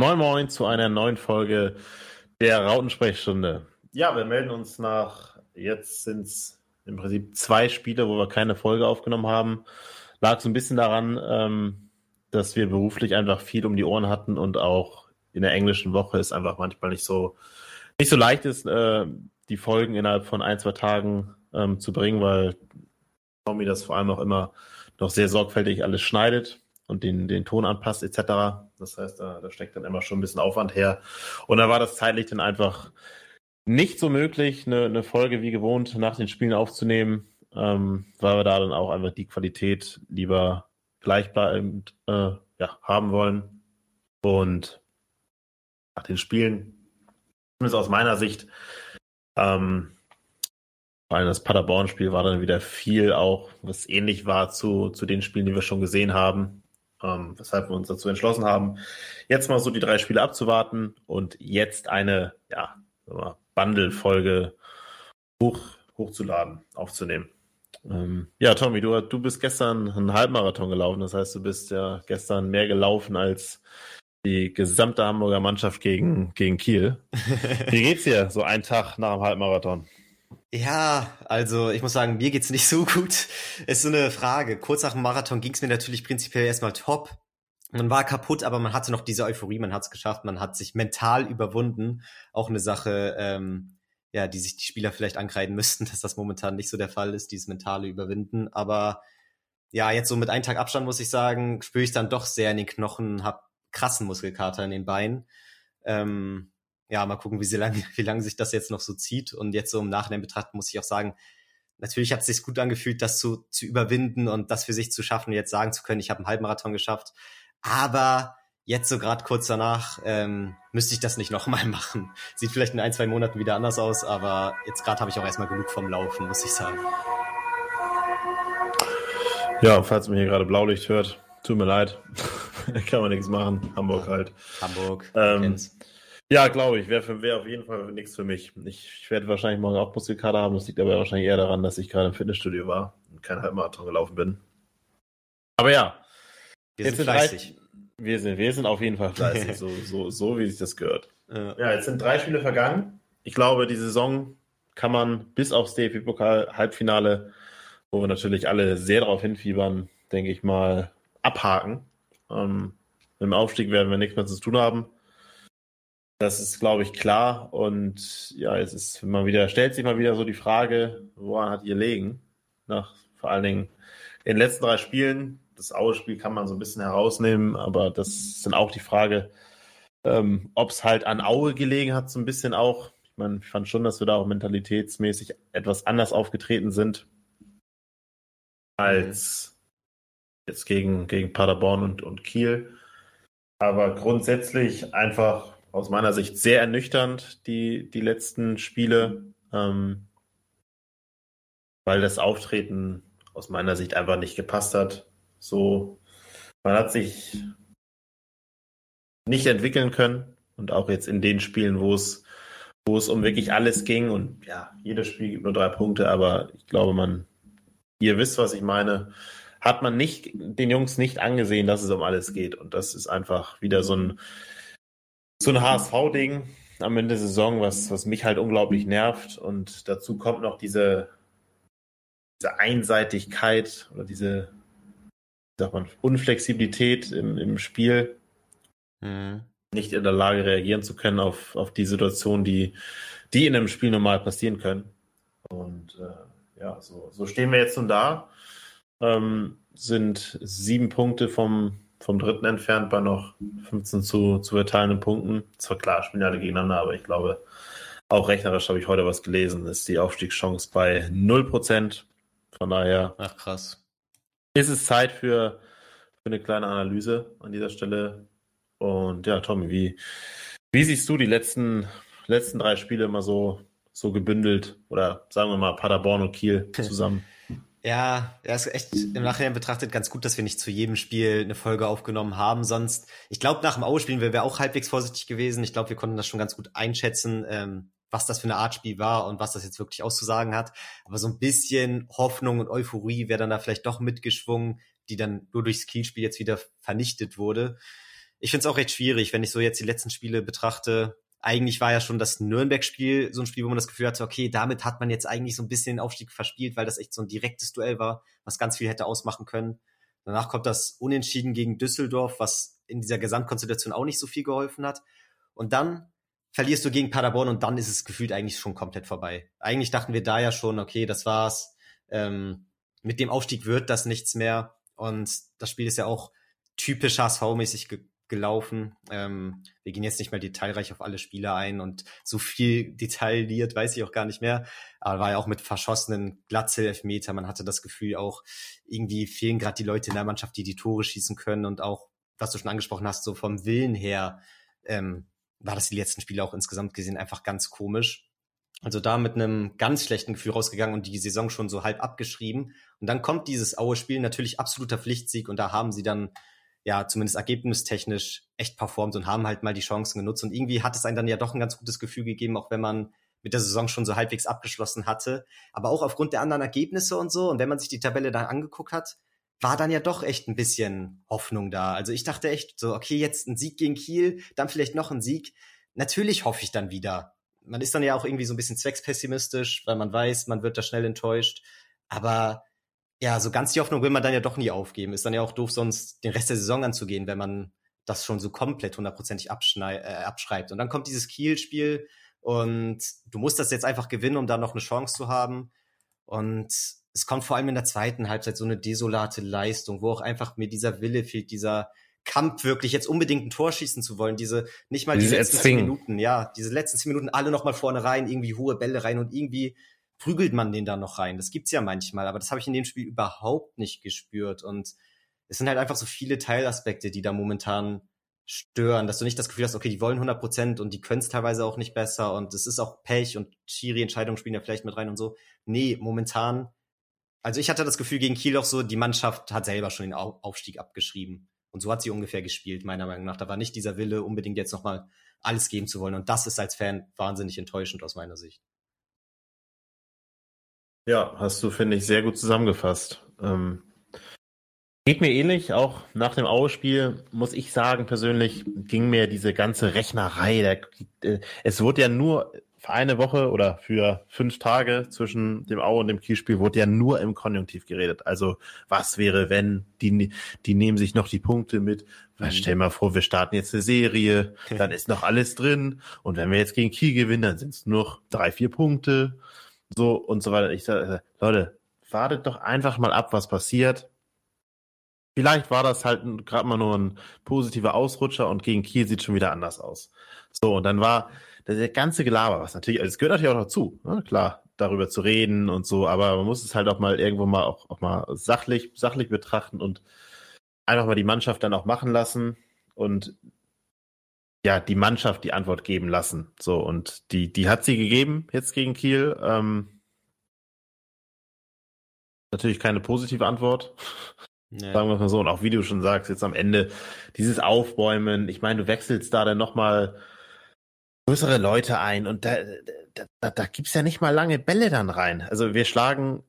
Moin Moin zu einer neuen Folge der Rautensprechstunde. Ja, wir melden uns nach, jetzt sind es im Prinzip zwei Spiele, wo wir keine Folge aufgenommen haben. Lag so ein bisschen daran, ähm, dass wir beruflich einfach viel um die Ohren hatten und auch in der englischen Woche ist einfach manchmal nicht so, nicht so leicht ist, äh, die Folgen innerhalb von ein, zwei Tagen ähm, zu bringen, weil Tommy das vor allem auch immer noch sehr sorgfältig alles schneidet und den, den Ton anpasst etc. Das heißt, da, da steckt dann immer schon ein bisschen Aufwand her. Und da war das zeitlich dann einfach nicht so möglich, eine, eine Folge wie gewohnt nach den Spielen aufzunehmen, ähm, weil wir da dann auch einfach die Qualität lieber gleichbleibend äh, ja, haben wollen. Und nach den Spielen, zumindest aus meiner Sicht, ähm, vor allem das Paderborn-Spiel war dann wieder viel auch, was ähnlich war zu, zu den Spielen, die wir schon gesehen haben. Ähm, weshalb wir uns dazu entschlossen haben, jetzt mal so die drei Spiele abzuwarten und jetzt eine, ja, Bundle-Folge hoch, hochzuladen, aufzunehmen. Ähm, ja, Tommy, du, du bist gestern einen Halbmarathon gelaufen. Das heißt, du bist ja gestern mehr gelaufen als die gesamte Hamburger Mannschaft gegen, gegen Kiel. Wie geht's dir so einen Tag nach dem Halbmarathon? Ja, also ich muss sagen, mir geht's nicht so gut. Ist so eine Frage. Kurz nach dem Marathon ging's mir natürlich prinzipiell erstmal top. Man war kaputt, aber man hatte noch diese Euphorie, man hat's geschafft, man hat sich mental überwunden. Auch eine Sache, ähm, ja, die sich die Spieler vielleicht ankreiden müssten, dass das momentan nicht so der Fall ist, dieses mentale Überwinden. Aber ja, jetzt so mit einem Tag Abstand muss ich sagen, spüre ich dann doch sehr in den Knochen, hab krassen Muskelkater in den Beinen. Ähm, ja, mal gucken, wie, sie lang, wie lange sich das jetzt noch so zieht. Und jetzt so im Nachhinein betrachten muss ich auch sagen, natürlich hat es sich gut angefühlt, das zu, zu überwinden und das für sich zu schaffen, jetzt sagen zu können, ich habe einen Halbmarathon geschafft. Aber jetzt so gerade kurz danach ähm, müsste ich das nicht nochmal machen. Sieht vielleicht in ein, zwei Monaten wieder anders aus, aber jetzt gerade habe ich auch erstmal genug vom Laufen, muss ich sagen. Ja, falls man hier gerade Blaulicht hört, tut mir leid. Kann man nichts machen. Hamburg halt. Hamburg. Ähm, ja, glaube ich. Wäre wär auf jeden Fall nichts für mich. Ich, ich werde wahrscheinlich morgen auch Muskelkater haben. Das liegt aber wahrscheinlich eher daran, dass ich gerade im Fitnessstudio war und kein Halbmarathon gelaufen bin. Aber ja. Wir sind fleißig. Drei, wir, sind, wir sind auf jeden Fall fleißig, so, so, so wie sich das gehört. Ja. ja, jetzt sind drei Spiele vergangen. Ich glaube, die Saison kann man bis aufs DFB-Pokal-Halbfinale, wo wir natürlich alle sehr darauf hinfiebern, denke ich mal, abhaken. Ähm, mit dem Aufstieg werden wir nichts mehr zu tun haben. Das ist, glaube ich, klar. Und ja, es ist mal wieder, stellt sich mal wieder so die Frage, woran hat ihr legen? Nach vor allen Dingen in den letzten drei Spielen. Das Aue-Spiel kann man so ein bisschen herausnehmen, aber das sind auch die Frage, ähm, ob es halt an Aue gelegen hat, so ein bisschen auch. Ich meine, ich fand schon, dass wir da auch mentalitätsmäßig etwas anders aufgetreten sind als jetzt gegen, gegen Paderborn und, und Kiel. Aber grundsätzlich einfach aus meiner Sicht sehr ernüchternd, die, die letzten Spiele, ähm, weil das Auftreten aus meiner Sicht einfach nicht gepasst hat. So, man hat sich nicht entwickeln können und auch jetzt in den Spielen, wo es, wo es um wirklich alles ging und ja, jedes Spiel gibt nur drei Punkte, aber ich glaube, man, ihr wisst, was ich meine, hat man nicht, den Jungs nicht angesehen, dass es um alles geht und das ist einfach wieder so ein, so ein HSV-Ding am Ende der Saison, was, was mich halt unglaublich nervt. Und dazu kommt noch diese, diese Einseitigkeit oder diese, sagt man, Unflexibilität im, im Spiel. Mhm. Nicht in der Lage reagieren zu können auf, auf die Situation, die, die in einem Spiel normal passieren können. Und äh, ja, so, so stehen wir jetzt nun da. Ähm, sind sieben Punkte vom, vom dritten entfernt bei noch 15 zu, zu verteilenden Punkten. Zwar klar, spielen alle gegeneinander, aber ich glaube, auch rechnerisch habe ich heute was gelesen, ist die Aufstiegschance bei 0%. Von daher. Ach, krass. Ist es Zeit für, für eine kleine Analyse an dieser Stelle. Und ja, Tommy, wie, wie siehst du die letzten, letzten drei Spiele mal so, so gebündelt? Oder sagen wir mal Paderborn und Kiel zusammen? Ja, er ist echt im Nachhinein betrachtet ganz gut, dass wir nicht zu jedem Spiel eine Folge aufgenommen haben. Sonst, ich glaube, nach dem Aue-Spielen wären wir auch halbwegs vorsichtig gewesen. Ich glaube, wir konnten das schon ganz gut einschätzen, ähm, was das für eine Art Spiel war und was das jetzt wirklich auszusagen hat. Aber so ein bisschen Hoffnung und Euphorie wäre dann da vielleicht doch mitgeschwungen, die dann nur durchs Kielspiel jetzt wieder vernichtet wurde. ich finde es auch recht schwierig, wenn ich so jetzt die letzten Spiele betrachte. Eigentlich war ja schon das Nürnberg-Spiel so ein Spiel, wo man das Gefühl hatte, okay, damit hat man jetzt eigentlich so ein bisschen den Aufstieg verspielt, weil das echt so ein direktes Duell war, was ganz viel hätte ausmachen können. Danach kommt das Unentschieden gegen Düsseldorf, was in dieser Gesamtkonstellation auch nicht so viel geholfen hat. Und dann verlierst du gegen Paderborn und dann ist es gefühlt eigentlich schon komplett vorbei. Eigentlich dachten wir da ja schon, okay, das war's. Ähm, mit dem Aufstieg wird das nichts mehr. Und das Spiel ist ja auch typisch HSV-mäßig ge gelaufen. Ähm, wir gehen jetzt nicht mehr detailreich auf alle Spieler ein und so viel detailliert weiß ich auch gar nicht mehr. Aber war ja auch mit verschossenen Glatze-Elfmeter. Man hatte das Gefühl auch, irgendwie fehlen gerade die Leute in der Mannschaft, die die Tore schießen können und auch, was du schon angesprochen hast, so vom Willen her ähm, war das die letzten Spiele auch insgesamt gesehen einfach ganz komisch. Also da mit einem ganz schlechten Gefühl rausgegangen und die Saison schon so halb abgeschrieben. Und dann kommt dieses Aue-Spiel, natürlich absoluter Pflichtsieg und da haben sie dann ja zumindest ergebnistechnisch echt performt und haben halt mal die Chancen genutzt. Und irgendwie hat es einen dann ja doch ein ganz gutes Gefühl gegeben, auch wenn man mit der Saison schon so halbwegs abgeschlossen hatte. Aber auch aufgrund der anderen Ergebnisse und so. Und wenn man sich die Tabelle dann angeguckt hat, war dann ja doch echt ein bisschen Hoffnung da. Also ich dachte echt so, okay, jetzt ein Sieg gegen Kiel, dann vielleicht noch ein Sieg. Natürlich hoffe ich dann wieder. Man ist dann ja auch irgendwie so ein bisschen zweckspessimistisch, weil man weiß, man wird da schnell enttäuscht. Aber ja, so ganz die Hoffnung will man dann ja doch nie aufgeben. Ist dann ja auch doof, sonst den Rest der Saison anzugehen, wenn man das schon so komplett hundertprozentig äh, abschreibt. Und dann kommt dieses Kiel-Spiel und du musst das jetzt einfach gewinnen, um da noch eine Chance zu haben. Und es kommt vor allem in der zweiten Halbzeit so eine desolate Leistung, wo auch einfach mir dieser Wille fehlt, dieser Kampf wirklich jetzt unbedingt ein Tor schießen zu wollen, diese nicht mal die letzten zehn Minuten, ja, diese letzten zehn Minuten alle noch mal vorne rein, irgendwie hohe Bälle rein und irgendwie prügelt man den da noch rein. Das gibt's ja manchmal, aber das habe ich in dem Spiel überhaupt nicht gespürt und es sind halt einfach so viele Teilaspekte, die da momentan stören, dass du nicht das Gefühl hast, okay, die wollen 100 Prozent und die können es teilweise auch nicht besser und es ist auch Pech und Schiri-Entscheidungen spielen ja vielleicht mit rein und so. Nee, momentan also ich hatte das Gefühl gegen Kiel auch so, die Mannschaft hat selber schon den Aufstieg abgeschrieben. Und so hat sie ungefähr gespielt, meiner Meinung nach. Da war nicht dieser Wille, unbedingt jetzt nochmal alles geben zu wollen. Und das ist als Fan wahnsinnig enttäuschend aus meiner Sicht. Ja, hast du, finde ich, sehr gut zusammengefasst. Ähm, geht mir ähnlich, auch nach dem Aue-Spiel, muss ich sagen, persönlich ging mir diese ganze Rechnerei, der, äh, es wurde ja nur für eine Woche oder für fünf Tage zwischen dem Aue und dem Kielspiel wurde ja nur im Konjunktiv geredet. Also was wäre, wenn die, die nehmen sich noch die Punkte mit. Mhm. Stell mal vor, wir starten jetzt eine Serie, dann ist noch alles drin. Und wenn wir jetzt gegen Kiel gewinnen, dann sind es nur drei, vier Punkte. So und so weiter. Ich sage, Leute, wartet doch einfach mal ab, was passiert. Vielleicht war das halt gerade mal nur ein positiver Ausrutscher und gegen Kiel sieht schon wieder anders aus. So, und dann war der ganze Gelaber, was natürlich, also es gehört natürlich auch dazu, ne? klar, darüber zu reden und so, aber man muss es halt auch mal irgendwo mal auch, auch mal sachlich, sachlich betrachten und einfach mal die Mannschaft dann auch machen lassen und ja, die Mannschaft die Antwort geben lassen. So, und die, die hat sie gegeben jetzt gegen Kiel. Ähm, natürlich keine positive Antwort. Nee. Sagen wir es mal so. Und auch wie du schon sagst, jetzt am Ende dieses Aufbäumen. Ich meine, du wechselst da dann nochmal größere Leute ein und da, da, da, da gibt's ja nicht mal lange Bälle dann rein. Also wir schlagen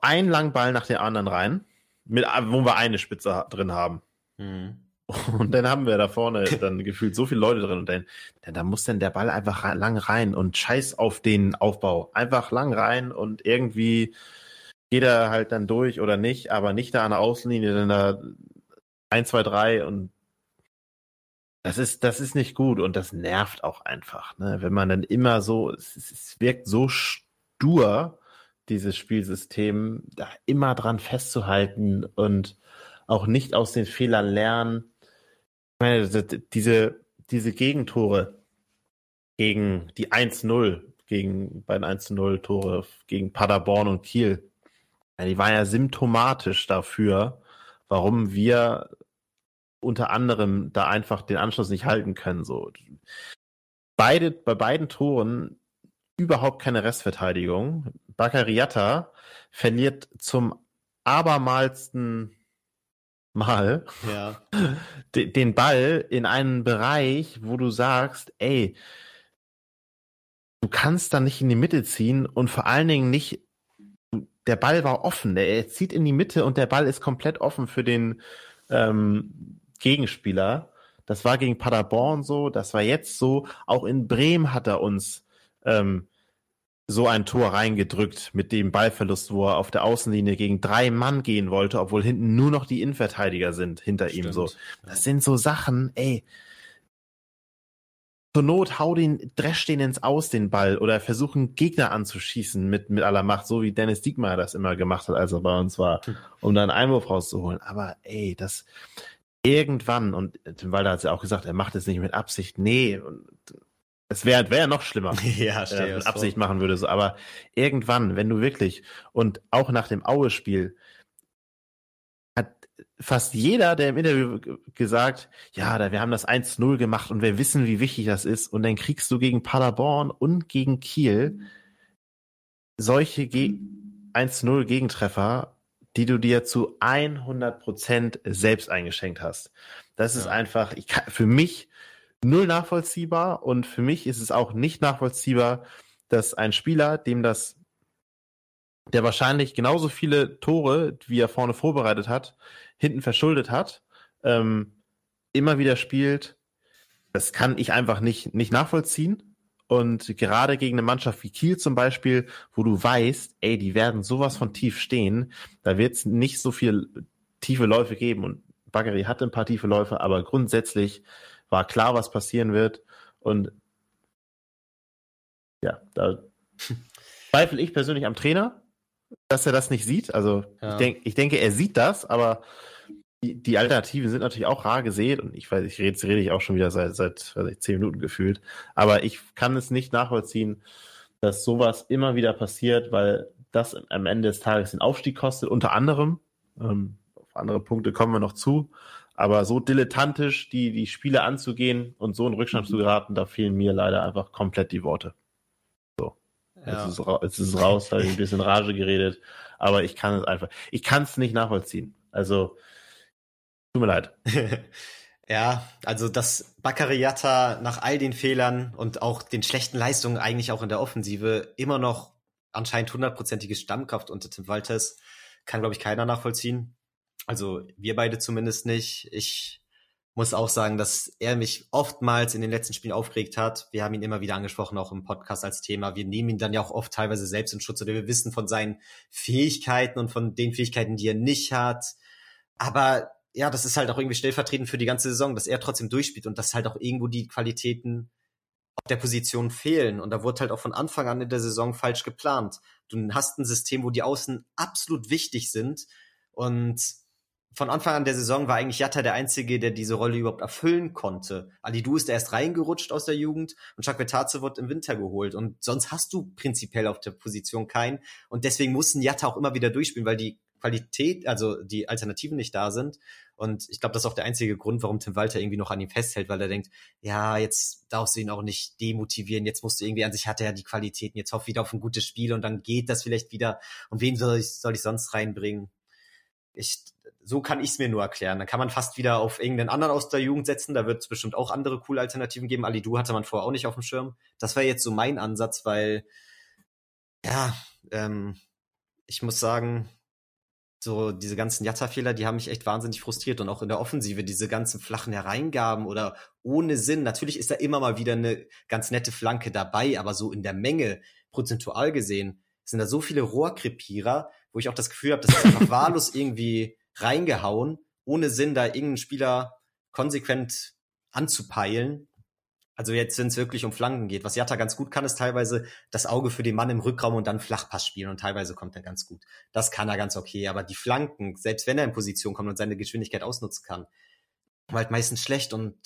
einen langen Ball nach dem anderen rein, mit, wo wir eine Spitze drin haben. Mhm. Und dann haben wir da vorne dann gefühlt so viele Leute drin und dann, dann, dann muss dann der Ball einfach lang rein und scheiß auf den Aufbau. Einfach lang rein und irgendwie geht er halt dann durch oder nicht, aber nicht da an der Außenlinie, dann da 1, 2, 3 und das ist, das ist nicht gut und das nervt auch einfach, ne? Wenn man dann immer so, es, es wirkt so stur, dieses Spielsystem, da immer dran festzuhalten und auch nicht aus den Fehlern lernen. Meine, diese, diese Gegentore gegen die 1-0, gegen bei den 1-0 Tore gegen Paderborn und Kiel, die waren ja symptomatisch dafür, warum wir unter anderem da einfach den Anschluss nicht halten können. So. Beide, bei beiden Toren überhaupt keine Restverteidigung. Bakariata verliert zum abermalsten Mal ja. den Ball in einen Bereich, wo du sagst, ey, du kannst da nicht in die Mitte ziehen und vor allen Dingen nicht, der Ball war offen, er zieht in die Mitte und der Ball ist komplett offen für den ähm, Gegenspieler, das war gegen Paderborn so, das war jetzt so. Auch in Bremen hat er uns ähm, so ein Tor reingedrückt mit dem Ballverlust, wo er auf der Außenlinie gegen drei Mann gehen wollte, obwohl hinten nur noch die Innenverteidiger sind hinter Stimmt. ihm so. Das sind so Sachen, ey. Zur Not hau den, dresch den ins Aus, den Ball, oder versuchen Gegner anzuschießen mit, mit aller Macht, so wie Dennis Diekmeyer das immer gemacht hat, als er bei uns war, hm. um da einen Einwurf rauszuholen. Aber ey, das irgendwann, und Tim Walder hat es ja auch gesagt, er macht es nicht mit Absicht. Nee, es wäre wär noch schlimmer, ja, wenn er mit Absicht vor. machen würde. So. Aber irgendwann, wenn du wirklich, und auch nach dem Aue-Spiel, hat fast jeder, der im Interview gesagt, ja, da, wir haben das 1-0 gemacht und wir wissen, wie wichtig das ist. Und dann kriegst du gegen Paderborn und gegen Kiel solche Ge 1-0 Gegentreffer, die du dir zu 100 Prozent selbst eingeschenkt hast. Das ist einfach, ich für mich null nachvollziehbar und für mich ist es auch nicht nachvollziehbar, dass ein Spieler, dem das, der wahrscheinlich genauso viele Tore, wie er vorne vorbereitet hat, hinten verschuldet hat, ähm, immer wieder spielt. Das kann ich einfach nicht, nicht nachvollziehen. Und gerade gegen eine Mannschaft wie Kiel zum Beispiel, wo du weißt, ey, die werden sowas von tief stehen, da wird es nicht so viel tiefe Läufe geben. Und Baggeri hatte ein paar tiefe Läufe, aber grundsätzlich war klar, was passieren wird. Und ja, da zweifle ich persönlich am Trainer, dass er das nicht sieht. Also ja. ich, denk, ich denke, er sieht das, aber die, die Alternativen sind natürlich auch rar gesät und ich weiß, ich rede, rede ich auch schon wieder seit, seit weiß ich, zehn Minuten gefühlt. Aber ich kann es nicht nachvollziehen, dass sowas immer wieder passiert, weil das am Ende des Tages den Aufstieg kostet, unter anderem. Ähm, auf andere Punkte kommen wir noch zu. Aber so dilettantisch die, die Spiele anzugehen und so in Rückstand zu geraten, da fehlen mir leider einfach komplett die Worte. So. Ja. Jetzt, ist, jetzt ist es raus, da habe ich ein bisschen Rage geredet. Aber ich kann es einfach, ich kann es nicht nachvollziehen. Also, tut mir leid. Ja, also dass Baccariata nach all den Fehlern und auch den schlechten Leistungen eigentlich auch in der Offensive immer noch anscheinend hundertprozentige Stammkraft unter Tim Walters, kann, glaube ich, keiner nachvollziehen. Also wir beide zumindest nicht. Ich muss auch sagen, dass er mich oftmals in den letzten Spielen aufgeregt hat. Wir haben ihn immer wieder angesprochen, auch im Podcast als Thema. Wir nehmen ihn dann ja auch oft teilweise selbst in Schutz oder wir wissen von seinen Fähigkeiten und von den Fähigkeiten, die er nicht hat. Aber ja, das ist halt auch irgendwie stellvertretend für die ganze Saison, dass er trotzdem durchspielt und dass halt auch irgendwo die Qualitäten auf der Position fehlen. Und da wurde halt auch von Anfang an in der Saison falsch geplant. Du hast ein System, wo die Außen absolut wichtig sind und von Anfang an der Saison war eigentlich Jatta der Einzige, der diese Rolle überhaupt erfüllen konnte. Ali Du ist erst reingerutscht aus der Jugend und Chakvetadze wird im Winter geholt. Und sonst hast du prinzipiell auf der Position keinen. Und deswegen mussten Jatta auch immer wieder durchspielen, weil die Qualität, also die Alternativen nicht da sind. Und ich glaube, das ist auch der einzige Grund, warum Tim Walter irgendwie noch an ihm festhält, weil er denkt, ja, jetzt darfst du ihn auch nicht demotivieren, jetzt musst du irgendwie an sich, hat er ja die Qualitäten, jetzt hoff wieder auf ein gutes Spiel und dann geht das vielleicht wieder. Und wen soll ich, soll ich sonst reinbringen? Ich, so kann ich es mir nur erklären. Dann kann man fast wieder auf irgendeinen anderen aus der Jugend setzen. Da wird es bestimmt auch andere coole Alternativen geben. Ali Du hatte man vorher auch nicht auf dem Schirm. Das war jetzt so mein Ansatz, weil ja, ähm, ich muss sagen, so diese ganzen Jatta-Fehler, die haben mich echt wahnsinnig frustriert und auch in der Offensive diese ganzen flachen Hereingaben oder ohne Sinn. Natürlich ist da immer mal wieder eine ganz nette Flanke dabei, aber so in der Menge prozentual gesehen sind da so viele Rohrkrepierer, wo ich auch das Gefühl habe, das ist einfach wahllos irgendwie reingehauen, ohne Sinn, da irgendeinen Spieler konsequent anzupeilen. Also jetzt, wenn es wirklich um Flanken geht. Was Jatta ganz gut kann, ist teilweise das Auge für den Mann im Rückraum und dann Flachpass spielen und teilweise kommt er ganz gut. Das kann er ganz okay, aber die Flanken, selbst wenn er in Position kommt und seine Geschwindigkeit ausnutzen kann, war halt meistens schlecht und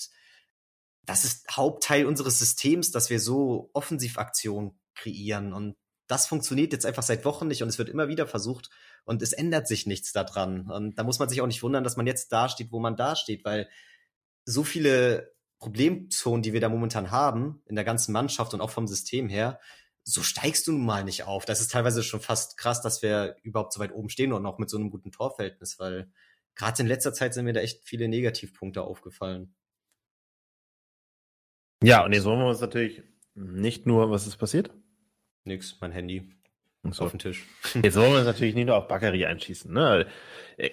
das ist Hauptteil unseres Systems, dass wir so Offensivaktionen kreieren und das funktioniert jetzt einfach seit Wochen nicht und es wird immer wieder versucht und es ändert sich nichts daran. Und da muss man sich auch nicht wundern, dass man jetzt da steht, wo man da steht, weil so viele Problemzonen, die wir da momentan haben, in der ganzen Mannschaft und auch vom System her, so steigst du nun mal nicht auf. Das ist teilweise schon fast krass, dass wir überhaupt so weit oben stehen und auch mit so einem guten Torverhältnis, weil gerade in letzter Zeit sind mir da echt viele Negativpunkte aufgefallen. Ja, und jetzt wollen wir uns natürlich nicht nur, was ist passiert? Nix, mein Handy. So. Auf den Tisch. Jetzt wollen wir uns natürlich nicht nur auf Bakary einschießen. Ne? Ich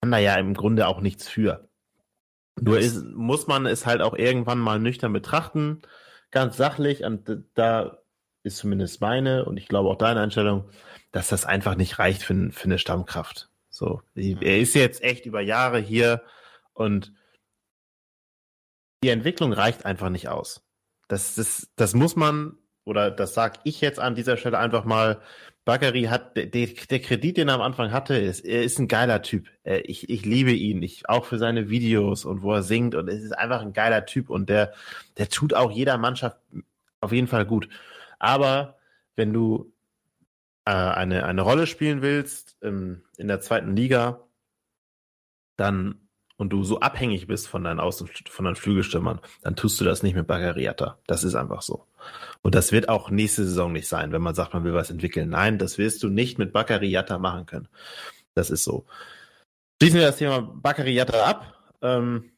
kann da ja im Grunde auch nichts für. Nur ist, muss man es halt auch irgendwann mal nüchtern betrachten, ganz sachlich, und da ist zumindest meine und ich glaube auch deine Einstellung, dass das einfach nicht reicht für, für eine Stammkraft. So, mhm. er ist jetzt echt über Jahre hier und die Entwicklung reicht einfach nicht aus. Das, das, das muss man, oder das sage ich jetzt an dieser Stelle einfach mal, Bakary hat, der, der Kredit, den er am Anfang hatte, ist, er ist ein geiler Typ. Ich, ich liebe ihn, ich, auch für seine Videos und wo er singt und es ist einfach ein geiler Typ und der, der tut auch jeder Mannschaft auf jeden Fall gut. Aber wenn du äh, eine, eine Rolle spielen willst ähm, in der zweiten Liga, dann und du so abhängig bist von deinen Außen, von deinen Flügelstürmern, dann tust du das nicht mit Bagariata. Das ist einfach so. Und das wird auch nächste Saison nicht sein, wenn man sagt, man will was entwickeln. Nein, das wirst du nicht mit Bagariata machen können. Das ist so. Schließen wir das Thema Bagariata ab, ähm,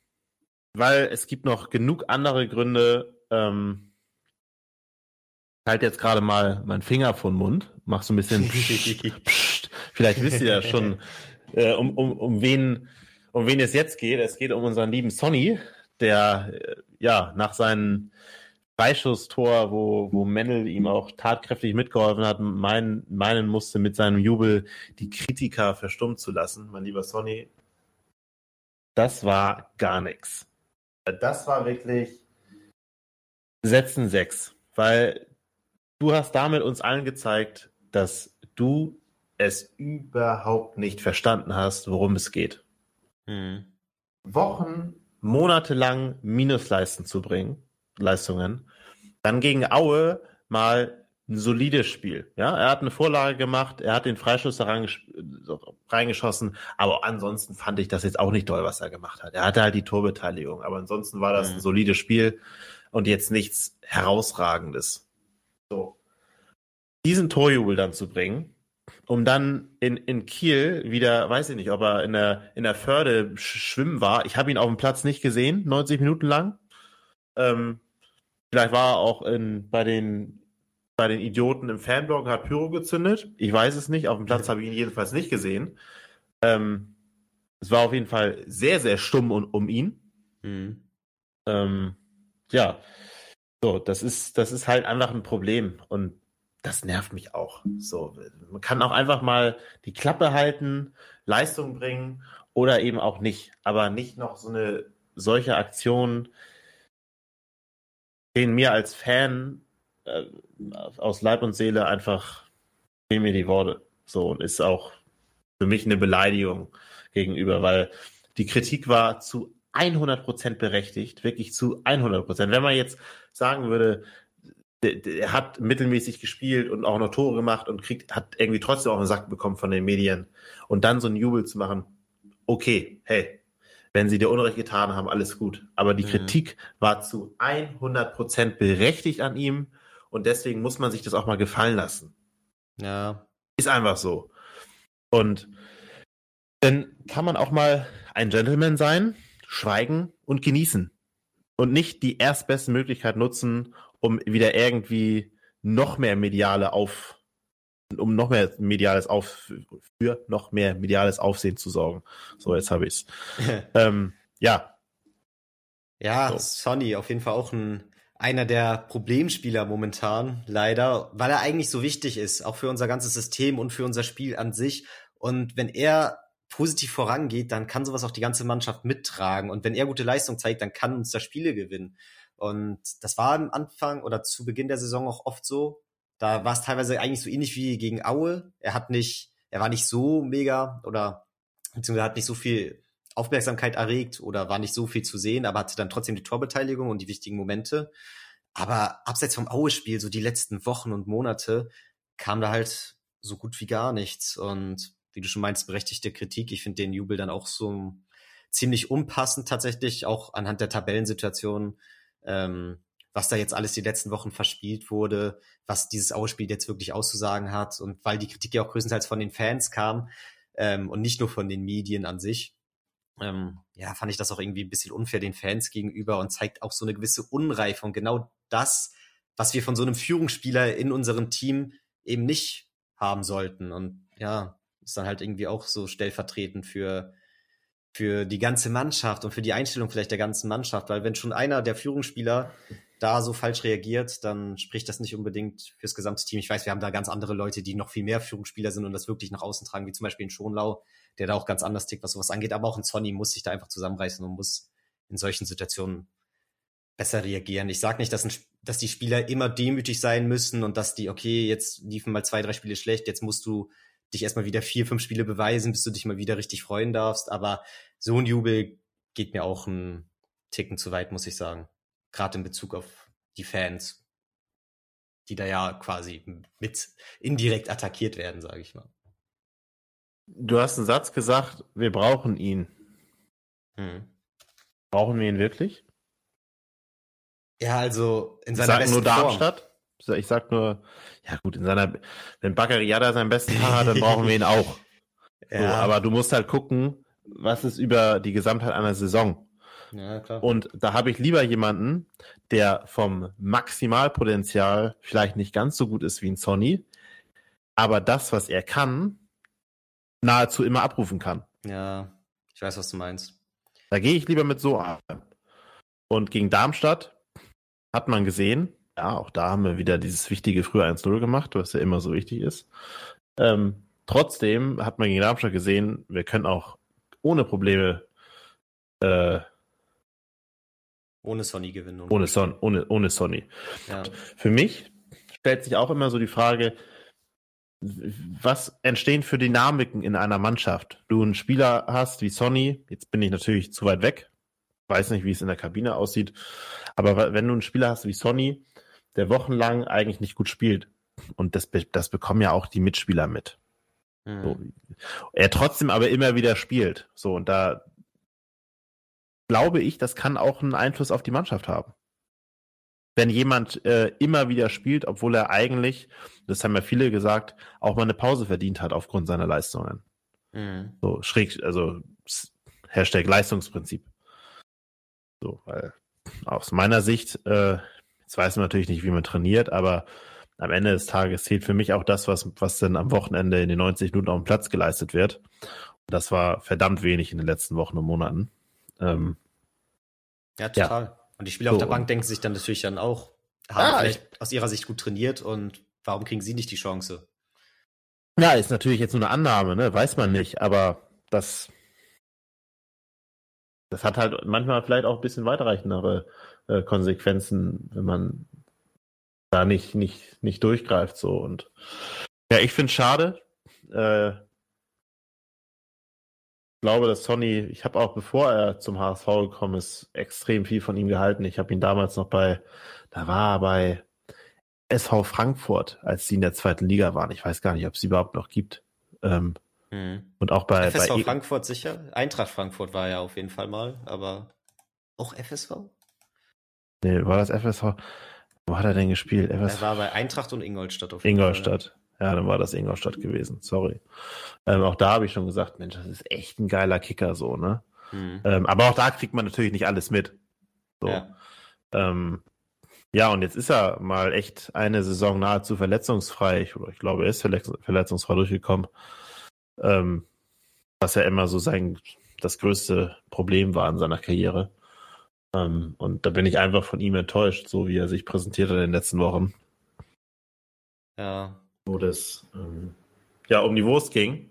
weil es gibt noch genug andere Gründe. Ähm, halt jetzt gerade mal meinen Finger vom Mund, mach so ein bisschen pssst, pssst. Vielleicht wisst ihr ja schon, äh, um, um, um wen um wen es jetzt geht. Es geht um unseren lieben Sonny, der äh, ja nach seinem Freischusstor, wo, wo Mendel ihm auch tatkräftig mitgeholfen hat, mein, meinen musste mit seinem Jubel die Kritiker verstummt zu lassen. Mein lieber Sonny, das war gar nichts. Das war wirklich Setzen sechs, weil du hast damit uns allen gezeigt, dass du es überhaupt nicht verstanden hast, worum es geht mhm. Wochen, Monate lang Minusleisten zu bringen, Leistungen, dann gegen Aue mal ein solides Spiel. Ja, er hat eine Vorlage gemacht, er hat den Freischuss reingeschossen, aber ansonsten fand ich das jetzt auch nicht toll, was er gemacht hat. Er hatte halt die Torbeteiligung, aber ansonsten war das mhm. ein solides Spiel und jetzt nichts herausragendes. So. Diesen Torjubel dann zu bringen, um dann in, in Kiel wieder, weiß ich nicht, ob er in der, in der Förde schwimmen war. Ich habe ihn auf dem Platz nicht gesehen, 90 Minuten lang. Ähm, vielleicht war er auch in, bei, den, bei den Idioten im Fanblog und hat Pyro gezündet. Ich weiß es nicht. Auf dem Platz habe ich ihn jedenfalls nicht gesehen. Ähm, es war auf jeden Fall sehr, sehr stumm um, um ihn. Mhm. Ähm, ja, so, das ist, das ist halt einfach ein Problem. Und das nervt mich auch. So, man kann auch einfach mal die Klappe halten, Leistung bringen oder eben auch nicht. Aber nicht noch so eine solche Aktion, den mir als Fan äh, aus Leib und Seele einfach fehlen mir die Worte. So und ist auch für mich eine Beleidigung gegenüber, weil die Kritik war zu 100% berechtigt, wirklich zu 100%. Wenn man jetzt sagen würde, er hat mittelmäßig gespielt und auch noch Tore gemacht und kriegt, hat irgendwie trotzdem auch einen Sack bekommen von den Medien. Und dann so einen Jubel zu machen, okay, hey, wenn sie dir Unrecht getan haben, alles gut. Aber die mhm. Kritik war zu 100 Prozent berechtigt an ihm und deswegen muss man sich das auch mal gefallen lassen. Ja. Ist einfach so. Und dann kann man auch mal ein Gentleman sein, schweigen und genießen. Und nicht die erstbeste Möglichkeit nutzen, um wieder irgendwie noch mehr mediale auf, um noch mehr mediales auf, für noch mehr mediales Aufsehen zu sorgen. So, jetzt habe ich's. ähm, ja. Ja, so. Sonny, auf jeden Fall auch ein, einer der Problemspieler momentan, leider, weil er eigentlich so wichtig ist, auch für unser ganzes System und für unser Spiel an sich. Und wenn er positiv vorangeht, dann kann sowas auch die ganze Mannschaft mittragen. Und wenn er gute Leistung zeigt, dann kann uns da Spiele gewinnen. Und das war am Anfang oder zu Beginn der Saison auch oft so. Da war es teilweise eigentlich so ähnlich wie gegen Aue. Er hat nicht, er war nicht so mega oder beziehungsweise hat nicht so viel Aufmerksamkeit erregt oder war nicht so viel zu sehen, aber hatte dann trotzdem die Torbeteiligung und die wichtigen Momente. Aber abseits vom Aue-Spiel, so die letzten Wochen und Monate, kam da halt so gut wie gar nichts. Und wie du schon meinst, berechtigte Kritik. Ich finde den Jubel dann auch so ziemlich unpassend tatsächlich, auch anhand der Tabellensituation ähm, was da jetzt alles die letzten Wochen verspielt wurde, was dieses Ausspiel jetzt wirklich auszusagen hat und weil die Kritik ja auch größtenteils von den Fans kam ähm, und nicht nur von den Medien an sich. Ähm, ja, fand ich das auch irgendwie ein bisschen unfair den Fans gegenüber und zeigt auch so eine gewisse Unreife und genau das, was wir von so einem Führungsspieler in unserem Team eben nicht haben sollten. Und ja, ist dann halt irgendwie auch so stellvertretend für für die ganze Mannschaft und für die Einstellung vielleicht der ganzen Mannschaft, weil wenn schon einer der Führungsspieler da so falsch reagiert, dann spricht das nicht unbedingt fürs gesamte Team. Ich weiß, wir haben da ganz andere Leute, die noch viel mehr Führungsspieler sind und das wirklich nach außen tragen, wie zum Beispiel in Schonlau, der da auch ganz anders tickt, was sowas angeht. Aber auch ein Sonny muss sich da einfach zusammenreißen und muss in solchen Situationen besser reagieren. Ich sage nicht, dass, ein, dass die Spieler immer demütig sein müssen und dass die, okay, jetzt liefen mal zwei, drei Spiele schlecht, jetzt musst du dich erstmal wieder vier, fünf Spiele beweisen, bis du dich mal wieder richtig freuen darfst. Aber so ein Jubel geht mir auch ein Ticken zu weit, muss ich sagen gerade in Bezug auf die Fans, die da ja quasi mit indirekt attackiert werden, sage ich mal. Du hast einen Satz gesagt, wir brauchen ihn. Hm. Brauchen wir ihn wirklich? Ja, also in seiner ich sag nur Darmstadt. Form. Ich sag nur, ja gut, in seiner, wenn Baccariada seinen besten Tag hat, dann brauchen wir ihn auch. ja. So, aber du musst halt gucken, was ist über die Gesamtheit einer Saison. Ja, klar. Und da habe ich lieber jemanden, der vom Maximalpotenzial vielleicht nicht ganz so gut ist wie ein Sony, aber das, was er kann, nahezu immer abrufen kann. Ja, ich weiß, was du meinst. Da gehe ich lieber mit so an. Und gegen Darmstadt hat man gesehen, ja, auch da haben wir wieder dieses wichtige frühe 1-0 gemacht, was ja immer so wichtig ist. Ähm, trotzdem hat man gegen Darmstadt gesehen, wir können auch ohne Probleme äh, ohne Sony gewinnen. Ohne, Son, ohne, ohne Sony. Ja. Für mich stellt sich auch immer so die Frage, was entstehen für Dynamiken in einer Mannschaft? Du einen Spieler hast wie Sony, jetzt bin ich natürlich zu weit weg, weiß nicht, wie es in der Kabine aussieht, aber wenn du einen Spieler hast wie Sony, der wochenlang eigentlich nicht gut spielt, und das, das bekommen ja auch die Mitspieler mit. Mhm. So. Er trotzdem aber immer wieder spielt. So, und da glaube ich, das kann auch einen Einfluss auf die Mannschaft haben. Wenn jemand äh, immer wieder spielt, obwohl er eigentlich, das haben ja viele gesagt, auch mal eine Pause verdient hat aufgrund seiner Leistungen. Mhm. So schräg, also Hashtag Leistungsprinzip. So, weil aus meiner Sicht, äh, jetzt weiß man natürlich nicht, wie man trainiert, aber am Ende des Tages zählt für mich auch das, was, was dann am Wochenende in den 90 Minuten auf dem Platz geleistet wird. Und das war verdammt wenig in den letzten Wochen und Monaten. Ähm, ja, total. Ja. Und die Spieler so, auf der Bank denken sich dann natürlich dann auch, haben ah, vielleicht ich, aus ihrer Sicht gut trainiert und warum kriegen sie nicht die Chance? Ja, ist natürlich jetzt nur eine Annahme, ne? Weiß man nicht, aber das, das hat halt manchmal vielleicht auch ein bisschen weitreichendere äh, Konsequenzen, wenn man da nicht, nicht, nicht durchgreift so und ja, ich finde es schade. Äh, glaube, dass Sonny, ich habe auch bevor er zum HSV gekommen ist, extrem viel von ihm gehalten. Ich habe ihn damals noch bei, da war er bei SV Frankfurt, als sie in der zweiten Liga waren. Ich weiß gar nicht, ob es sie überhaupt noch gibt. Ähm, mhm. Und auch bei FSV bei e- Frankfurt sicher. Eintracht Frankfurt war ja auf jeden Fall mal, aber auch FSV? Nee, war das FSV? Wo hat er denn gespielt? FSV? Er war bei Eintracht und Ingolstadt auf jeden Ingolstadt. Fall. Ja, dann war das Ingolstadt gewesen. Sorry. Ähm, auch da habe ich schon gesagt, Mensch, das ist echt ein geiler Kicker so, ne? Mhm. Ähm, aber auch da kriegt man natürlich nicht alles mit. So. Ja. Ähm, ja, und jetzt ist er mal echt eine Saison nahezu verletzungsfrei. Ich, ich glaube, er ist verletzungsfrei durchgekommen. Ähm, was ja immer so sein, das größte Problem war in seiner Karriere. Ähm, und da bin ich einfach von ihm enttäuscht, so wie er sich präsentiert hat in den letzten Wochen. Ja, wo das ähm, ja um die Wurst ging.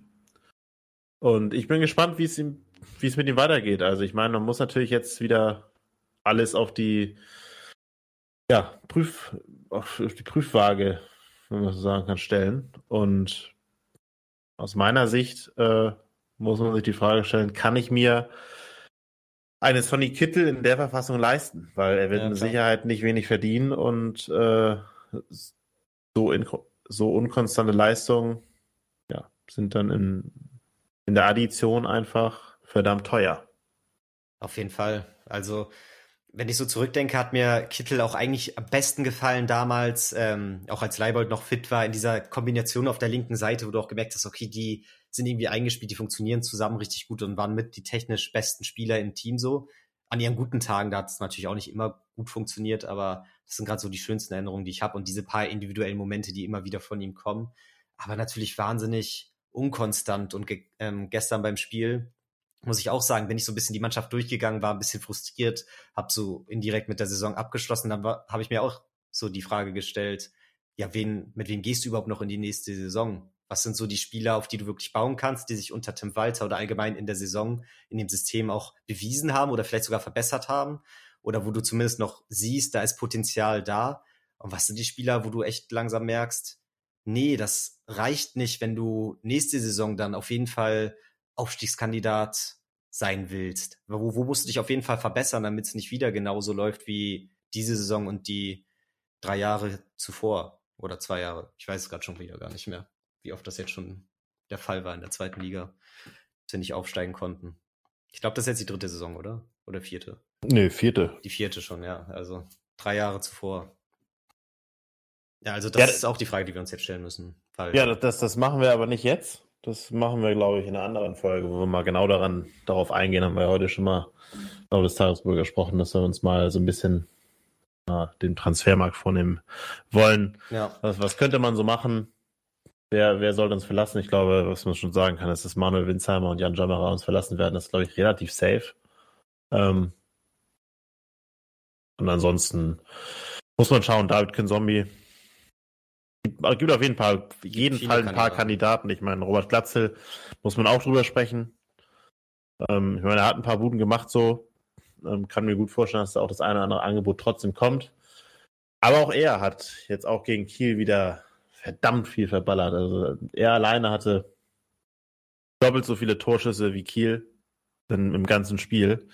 Und ich bin gespannt, wie es ihm, wie es mit ihm weitergeht. Also ich meine, man muss natürlich jetzt wieder alles auf die ja, Prüf, auf die Prüfwaage, wenn man so sagen kann, stellen. Und aus meiner Sicht äh, muss man sich die Frage stellen, kann ich mir eine Sonny Kittel in der Verfassung leisten? Weil er wird ja, mit Sicherheit nicht wenig verdienen und äh, so in so unkonstante Leistungen ja, sind dann in, in der Addition einfach verdammt teuer. Auf jeden Fall. Also, wenn ich so zurückdenke, hat mir Kittel auch eigentlich am besten gefallen damals, ähm, auch als Leibold noch fit war, in dieser Kombination auf der linken Seite, wo du auch gemerkt hast, okay, die sind irgendwie eingespielt, die funktionieren zusammen richtig gut und waren mit die technisch besten Spieler im Team so. An ihren guten Tagen, da hat es natürlich auch nicht immer gut funktioniert, aber das sind gerade so die schönsten Erinnerungen, die ich habe und diese paar individuellen Momente, die immer wieder von ihm kommen. Aber natürlich wahnsinnig unkonstant und ge ähm, gestern beim Spiel muss ich auch sagen, bin ich so ein bisschen die Mannschaft durchgegangen, war ein bisschen frustriert, habe so indirekt mit der Saison abgeschlossen, dann habe ich mir auch so die Frage gestellt, ja, wen, mit wem gehst du überhaupt noch in die nächste Saison? Was sind so die Spieler, auf die du wirklich bauen kannst, die sich unter Tim Walter oder allgemein in der Saison in dem System auch bewiesen haben oder vielleicht sogar verbessert haben? Oder wo du zumindest noch siehst, da ist Potenzial da. Und was sind die Spieler, wo du echt langsam merkst, nee, das reicht nicht, wenn du nächste Saison dann auf jeden Fall Aufstiegskandidat sein willst? Wo, wo musst du dich auf jeden Fall verbessern, damit es nicht wieder genauso läuft wie diese Saison und die drei Jahre zuvor oder zwei Jahre? Ich weiß es gerade schon wieder gar nicht mehr, wie oft das jetzt schon der Fall war in der zweiten Liga, dass wir nicht aufsteigen konnten. Ich glaube, das ist jetzt die dritte Saison, oder? Oder vierte? Nee, vierte. Die vierte schon, ja. Also drei Jahre zuvor. Ja, also das ja, ist auch die Frage, die wir uns jetzt stellen müssen. ja, das, das machen wir aber nicht jetzt. Das machen wir, glaube ich, in einer anderen Folge, wo wir mal genau daran, darauf eingehen. Haben wir heute schon mal im des Tages darüber gesprochen, dass wir uns mal so ein bisschen äh, den Transfermarkt vornehmen wollen. Ja. Was, was könnte man so machen? Wer, wer soll uns verlassen? Ich glaube, was man schon sagen kann, ist, dass Manuel Winsheimer und Jan Jammerer uns verlassen werden. Das ist, glaube ich, relativ safe. Ähm, und ansonsten muss man schauen, David Kinzombie es gibt auf jeden Fall, jeden Fall ein paar Kandidaten. Ich meine, Robert Glatzel muss man auch drüber sprechen. Ähm, ich meine, er hat ein paar Buden gemacht, so. Ähm, kann mir gut vorstellen, dass da auch das eine oder andere Angebot trotzdem kommt. Aber auch er hat jetzt auch gegen Kiel wieder verdammt viel verballert. Also er alleine hatte doppelt so viele Torschüsse wie Kiel in, im ganzen Spiel.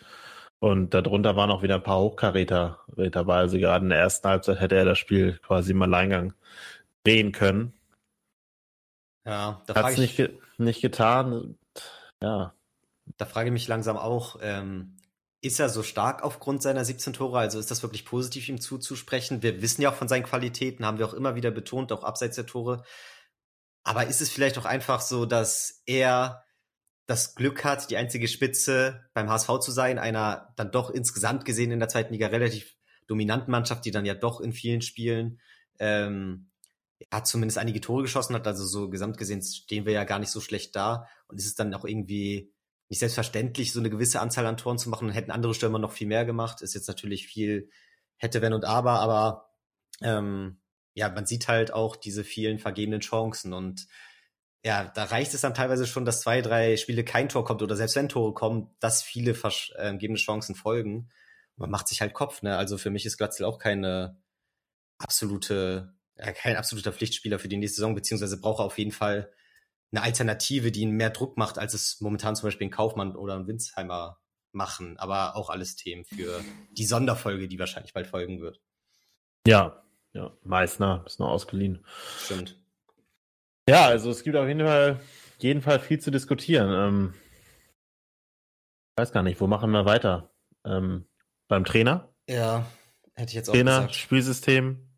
Und darunter waren auch wieder ein paar Hochkaräter dabei. Also gerade in der ersten Halbzeit hätte er das Spiel quasi im Alleingang drehen können. Ja, da Hat's nicht, ge nicht getan. Ja. Da frage ich mich langsam auch, ähm, ist er so stark aufgrund seiner 17 Tore? Also ist das wirklich positiv ihm zuzusprechen? Wir wissen ja auch von seinen Qualitäten, haben wir auch immer wieder betont, auch abseits der Tore. Aber ist es vielleicht auch einfach so, dass er das Glück hat, die einzige Spitze beim HSV zu sein, einer dann doch insgesamt gesehen in der zweiten Liga relativ dominanten Mannschaft, die dann ja doch in vielen Spielen ähm, hat zumindest einige Tore geschossen hat, also so gesamt gesehen stehen wir ja gar nicht so schlecht da und ist es dann auch irgendwie nicht selbstverständlich, so eine gewisse Anzahl an Toren zu machen, dann hätten andere Stürmer noch viel mehr gemacht, ist jetzt natürlich viel hätte, wenn und aber, aber ähm, ja, man sieht halt auch diese vielen vergebenen Chancen und ja, da reicht es dann teilweise schon, dass zwei, drei Spiele kein Tor kommt oder selbst wenn Tore kommen, dass viele vergebene äh, Chancen folgen. Man macht sich halt Kopf, ne? Also für mich ist Glatzel auch keine absolute ja, kein absoluter Pflichtspieler für die nächste Saison, beziehungsweise braucht er auf jeden Fall eine Alternative, die ihn mehr Druck macht, als es momentan zum Beispiel ein Kaufmann oder ein Winsheimer machen. Aber auch alles Themen für die Sonderfolge, die wahrscheinlich bald folgen wird. Ja, ja, Meißner ist noch ausgeliehen. Stimmt. Ja, also es gibt auf jeden Fall, jeden Fall viel zu diskutieren. Ähm, weiß gar nicht, wo machen wir weiter? Ähm, beim Trainer? Ja, hätte ich jetzt auch Trainer, gesagt. Spielsystem,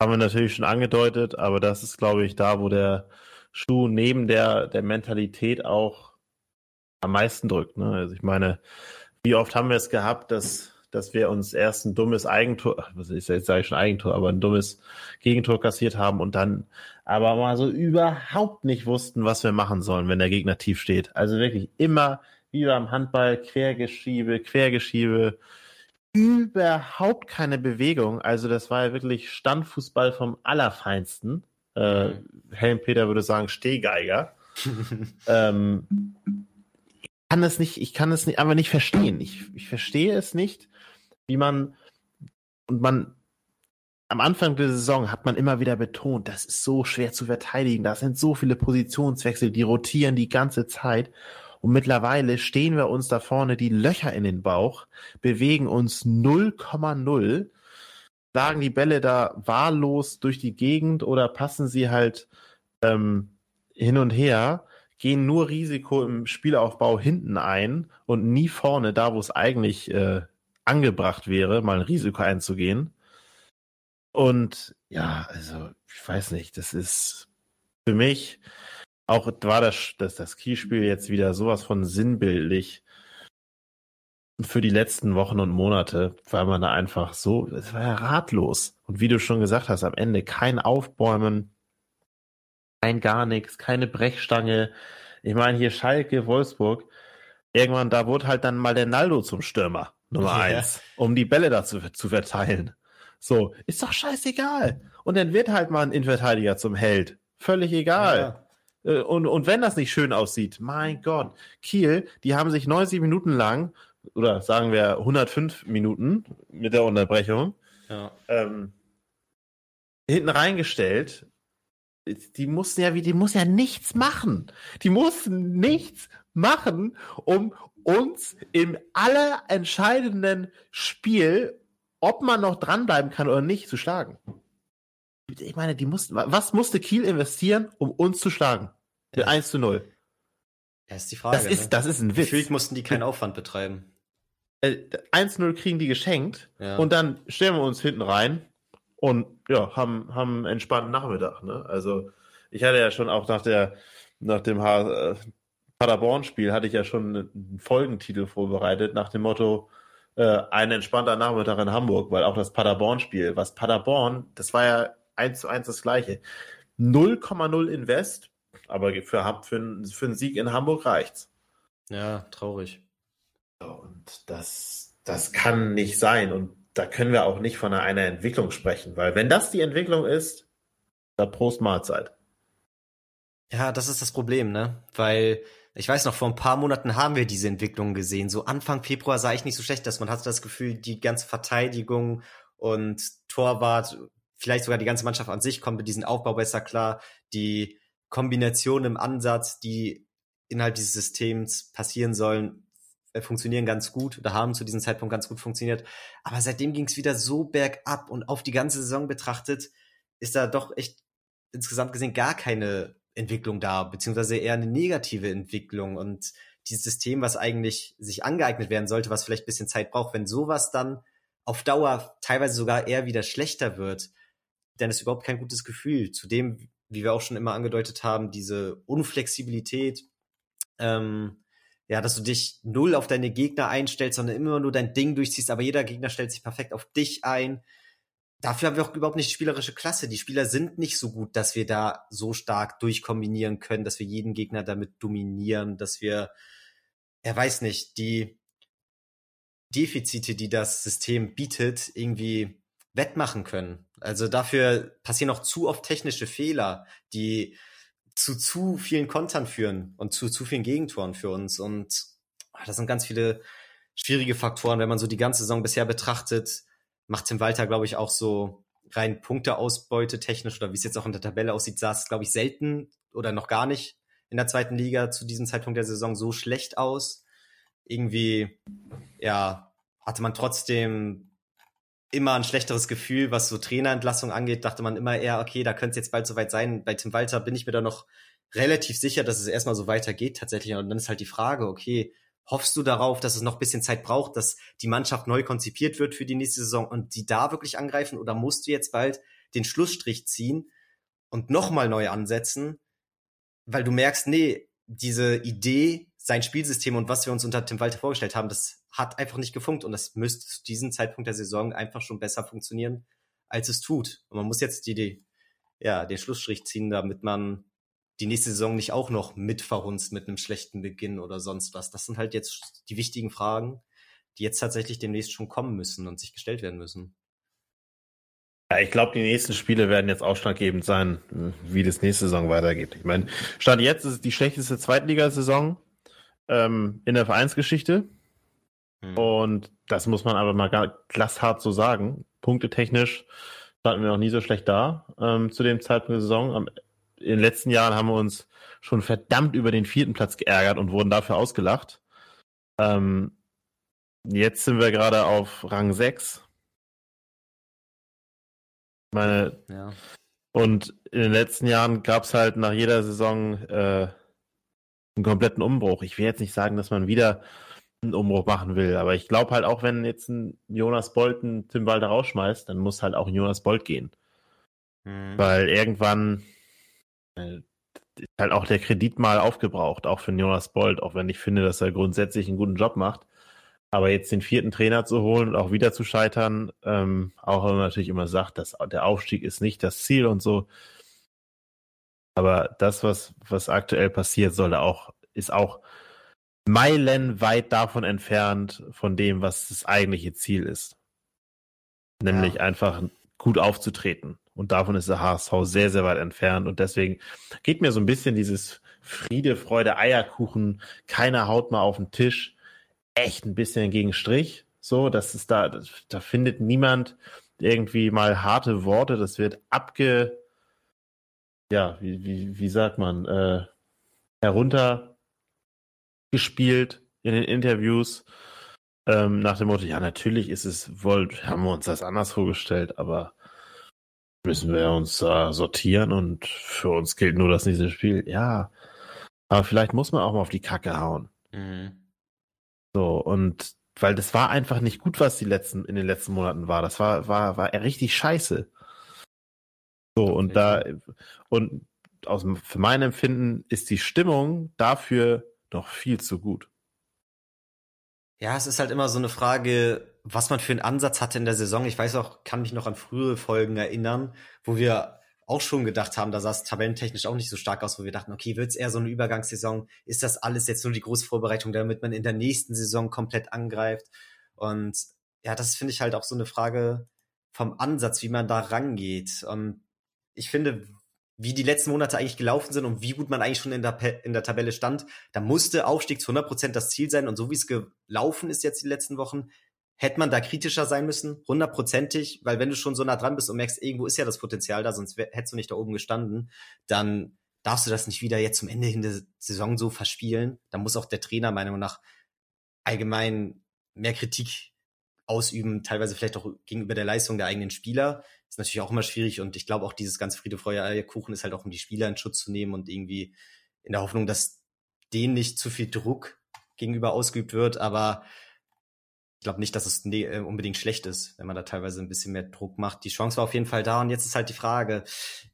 haben wir natürlich schon angedeutet, aber das ist, glaube ich, da, wo der Schuh neben der, der Mentalität auch am meisten drückt. Ne? Also ich meine, wie oft haben wir es gehabt, dass, dass wir uns erst ein dummes Eigentor, was ist jetzt sage ich schon Eigentor, aber ein dummes Gegentor kassiert haben und dann aber mal so überhaupt nicht wussten, was wir machen sollen, wenn der Gegner tief steht. Also wirklich immer wie beim Handball, Quergeschiebe, Quergeschiebe, überhaupt keine Bewegung. Also das war ja wirklich Standfußball vom Allerfeinsten. Äh. Helm Peter würde sagen Stehgeiger. ähm, ich kann es nicht, ich kann es nicht, einfach nicht verstehen. Ich, ich verstehe es nicht, wie man und man am Anfang der Saison hat man immer wieder betont, das ist so schwer zu verteidigen. Da sind so viele Positionswechsel, die rotieren die ganze Zeit. Und mittlerweile stehen wir uns da vorne die Löcher in den Bauch, bewegen uns 0,0, schlagen die Bälle da wahllos durch die Gegend oder passen sie halt ähm, hin und her, gehen nur Risiko im Spielaufbau hinten ein und nie vorne, da wo es eigentlich äh, angebracht wäre, mal ein Risiko einzugehen. Und ja, also ich weiß nicht, das ist für mich auch war das, das, das Keyspiel jetzt wieder sowas von sinnbildlich für die letzten Wochen und Monate, weil man da einfach so, es war ja ratlos. Und wie du schon gesagt hast, am Ende kein Aufbäumen, kein gar nichts, keine Brechstange. Ich meine, hier Schalke, Wolfsburg, irgendwann, da wurde halt dann mal der Naldo zum Stürmer, Nummer ja. eins, um die Bälle dazu zu verteilen. So, ist doch scheißegal. Und dann wird halt mal ein Innenverteidiger zum Held. Völlig egal. Ja. Äh, und, und wenn das nicht schön aussieht, mein Gott, Kiel, die haben sich 90 Minuten lang, oder sagen wir 105 Minuten mit der Unterbrechung, ja. ähm, hinten reingestellt. Die mussten ja wie, die muss ja nichts machen. Die mussten nichts machen, um uns im allerentscheidenden Spiel, ob man noch dranbleiben kann oder nicht, zu schlagen. Ich meine, die mussten, was musste Kiel investieren, um uns zu schlagen? Mit ja. 1 zu 0. Ja, ist die Frage. Das ist, ne? das ist ein Witz. Gefühlt mussten die keinen Aufwand betreiben. 1-0 äh, kriegen die geschenkt ja. und dann stellen wir uns hinten rein und ja, haben, haben einen entspannten Nachmittag. Ne? Also ich hatte ja schon auch nach der nach dem äh, Paderborn-Spiel hatte ich ja schon einen Folgentitel vorbereitet nach dem Motto äh, ein entspannter Nachmittag in Hamburg, weil auch das Paderborn-Spiel, was Paderborn, das war ja eins zu eins das gleiche. 0,0 Invest, aber für, für, für einen Sieg in Hamburg reicht's. Ja, traurig. Das, das kann nicht sein. Und da können wir auch nicht von einer Entwicklung sprechen, weil wenn das die Entwicklung ist, da Prost Mahlzeit. Ja, das ist das Problem, ne? Weil ich weiß noch, vor ein paar Monaten haben wir diese Entwicklung gesehen. So Anfang Februar sah ich nicht so schlecht, dass man hatte das Gefühl, die ganze Verteidigung und Torwart, vielleicht sogar die ganze Mannschaft an sich kommt mit diesem Aufbau besser klar. Die Kombination im Ansatz, die innerhalb dieses Systems passieren sollen, funktionieren ganz gut oder haben zu diesem Zeitpunkt ganz gut funktioniert. Aber seitdem ging es wieder so bergab und auf die ganze Saison betrachtet ist da doch echt insgesamt gesehen gar keine Entwicklung da, beziehungsweise eher eine negative Entwicklung und dieses System, was eigentlich sich angeeignet werden sollte, was vielleicht ein bisschen Zeit braucht, wenn sowas dann auf Dauer teilweise sogar eher wieder schlechter wird, dann ist überhaupt kein gutes Gefühl. Zudem, wie wir auch schon immer angedeutet haben, diese Unflexibilität, ähm, ja, dass du dich null auf deine Gegner einstellst, sondern immer nur dein Ding durchziehst, aber jeder Gegner stellt sich perfekt auf dich ein. Dafür haben wir auch überhaupt nicht spielerische Klasse. Die Spieler sind nicht so gut, dass wir da so stark durchkombinieren können, dass wir jeden Gegner damit dominieren, dass wir, er weiß nicht, die Defizite, die das System bietet, irgendwie wettmachen können. Also dafür passieren auch zu oft technische Fehler, die zu zu vielen Kontern führen und zu zu vielen Gegentoren für uns. Und ach, das sind ganz viele schwierige Faktoren, wenn man so die ganze Saison bisher betrachtet. Macht Tim Walter, glaube ich, auch so rein Punkteausbeute technisch oder wie es jetzt auch in der Tabelle aussieht, sah es, glaube ich, selten oder noch gar nicht in der zweiten Liga zu diesem Zeitpunkt der Saison so schlecht aus. Irgendwie, ja, hatte man trotzdem immer ein schlechteres Gefühl, was so Trainerentlassung angeht, dachte man immer eher, okay, da könnte es jetzt bald soweit sein. Bei Tim Walter bin ich mir da noch relativ sicher, dass es erstmal so weitergeht tatsächlich. Und dann ist halt die Frage, okay, hoffst du darauf, dass es noch ein bisschen Zeit braucht, dass die Mannschaft neu konzipiert wird für die nächste Saison und die da wirklich angreifen? Oder musst du jetzt bald den Schlussstrich ziehen und nochmal neu ansetzen, weil du merkst, nee, diese Idee, sein Spielsystem und was wir uns unter Tim Walter vorgestellt haben, das hat einfach nicht gefunkt und das müsste zu diesem Zeitpunkt der Saison einfach schon besser funktionieren, als es tut. Und man muss jetzt die, die ja, den Schlussstrich ziehen, damit man die nächste Saison nicht auch noch mitverhunzt mit einem schlechten Beginn oder sonst was. Das sind halt jetzt die wichtigen Fragen, die jetzt tatsächlich demnächst schon kommen müssen und sich gestellt werden müssen. Ja, ich glaube, die nächsten Spiele werden jetzt ausschlaggebend sein, wie das nächste Saison weitergeht. Ich meine, Stand jetzt ist es die schlechteste Zweitligasaison ähm, in der Vereinsgeschichte. Mhm. Und das muss man aber mal glasshart so sagen. Punktetechnisch standen wir noch nie so schlecht da ähm, zu dem Zeitpunkt der Saison. Am, in den letzten Jahren haben wir uns schon verdammt über den vierten Platz geärgert und wurden dafür ausgelacht. Ähm, jetzt sind wir gerade auf Rang 6. Meine, ja. Und in den letzten Jahren gab es halt nach jeder Saison äh, einen kompletten Umbruch. Ich will jetzt nicht sagen, dass man wieder einen Umbruch machen will. Aber ich glaube halt auch, wenn jetzt ein Jonas Bolt einen Tim Walter rausschmeißt, dann muss halt auch ein Jonas Bolt gehen. Mhm. Weil irgendwann äh, ist halt auch der Kredit mal aufgebraucht, auch für den Jonas Bolt, auch wenn ich finde, dass er grundsätzlich einen guten Job macht. Aber jetzt den vierten Trainer zu holen und auch wieder zu scheitern, ähm, auch wenn man natürlich immer sagt, dass der Aufstieg ist nicht das Ziel und so. Aber das, was, was aktuell passiert, soll auch, ist auch meilenweit davon entfernt von dem, was das eigentliche Ziel ist. Nämlich ja. einfach gut aufzutreten. Und davon ist der HSV sehr, sehr weit entfernt. Und deswegen geht mir so ein bisschen dieses Friede, Freude, Eierkuchen, keiner haut mal auf den Tisch, echt ein bisschen gegen Strich. So, das ist da, da findet niemand irgendwie mal harte Worte. Das wird abge, ja, wie, wie, wie sagt man, äh, heruntergespielt in den Interviews. Ähm, nach dem Motto, ja, natürlich ist es wohl, haben wir uns das anders vorgestellt, aber müssen wir uns äh, sortieren und für uns gilt nur das nächste Spiel. Ja, aber vielleicht muss man auch mal auf die Kacke hauen. Mhm. So, und weil das war einfach nicht gut, was die letzten, in den letzten Monaten war. Das war, war, war richtig scheiße. So, und da, und aus, für mein Empfinden ist die Stimmung dafür noch viel zu gut. Ja, es ist halt immer so eine Frage, was man für einen Ansatz hatte in der Saison. Ich weiß auch, kann mich noch an frühere Folgen erinnern, wo wir auch schon gedacht haben, da sah es tabellentechnisch auch nicht so stark aus, wo wir dachten, okay, wird es eher so eine Übergangssaison? Ist das alles jetzt nur die große Vorbereitung, damit man in der nächsten Saison komplett angreift? Und ja, das finde ich halt auch so eine Frage vom Ansatz, wie man da rangeht. Und ich finde, wie die letzten Monate eigentlich gelaufen sind und wie gut man eigentlich schon in der, in der Tabelle stand, da musste Aufstieg zu 100 Prozent das Ziel sein. Und so wie es gelaufen ist jetzt die letzten Wochen, hätte man da kritischer sein müssen, hundertprozentig, weil wenn du schon so nah dran bist und merkst, irgendwo ist ja das Potenzial da, sonst hättest du nicht da oben gestanden, dann darfst du das nicht wieder jetzt zum Ende hin der Saison so verspielen. Da muss auch der Trainer meiner Meinung nach allgemein mehr Kritik ausüben, teilweise vielleicht auch gegenüber der Leistung der eigenen Spieler. Ist natürlich auch immer schwierig und ich glaube auch dieses ganze Friede, Freude, Eierkuchen ist halt auch, um die Spieler in Schutz zu nehmen und irgendwie in der Hoffnung, dass denen nicht zu viel Druck gegenüber ausgeübt wird, aber ich glaube nicht, dass es ne äh, unbedingt schlecht ist, wenn man da teilweise ein bisschen mehr Druck macht. Die Chance war auf jeden Fall da und jetzt ist halt die Frage,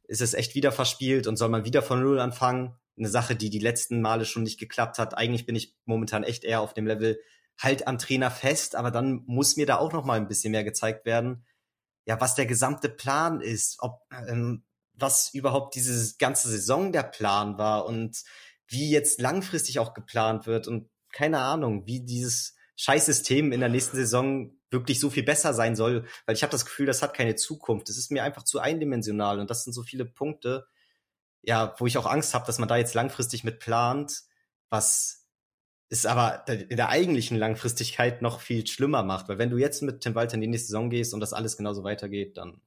ist es echt wieder verspielt und soll man wieder von Null anfangen? Eine Sache, die die letzten Male schon nicht geklappt hat. Eigentlich bin ich momentan echt eher auf dem Level halt am Trainer fest, aber dann muss mir da auch noch mal ein bisschen mehr gezeigt werden, ja, was der gesamte Plan ist, ob ähm, was überhaupt diese ganze Saison der Plan war und wie jetzt langfristig auch geplant wird und keine Ahnung, wie dieses Scheißsystem in der nächsten Saison wirklich so viel besser sein soll, weil ich habe das Gefühl, das hat keine Zukunft. Das ist mir einfach zu eindimensional und das sind so viele Punkte, ja, wo ich auch Angst habe, dass man da jetzt langfristig mit plant, was ist aber in der eigentlichen Langfristigkeit noch viel schlimmer macht, weil wenn du jetzt mit Tim Walter in die nächste Saison gehst und das alles genauso weitergeht, dann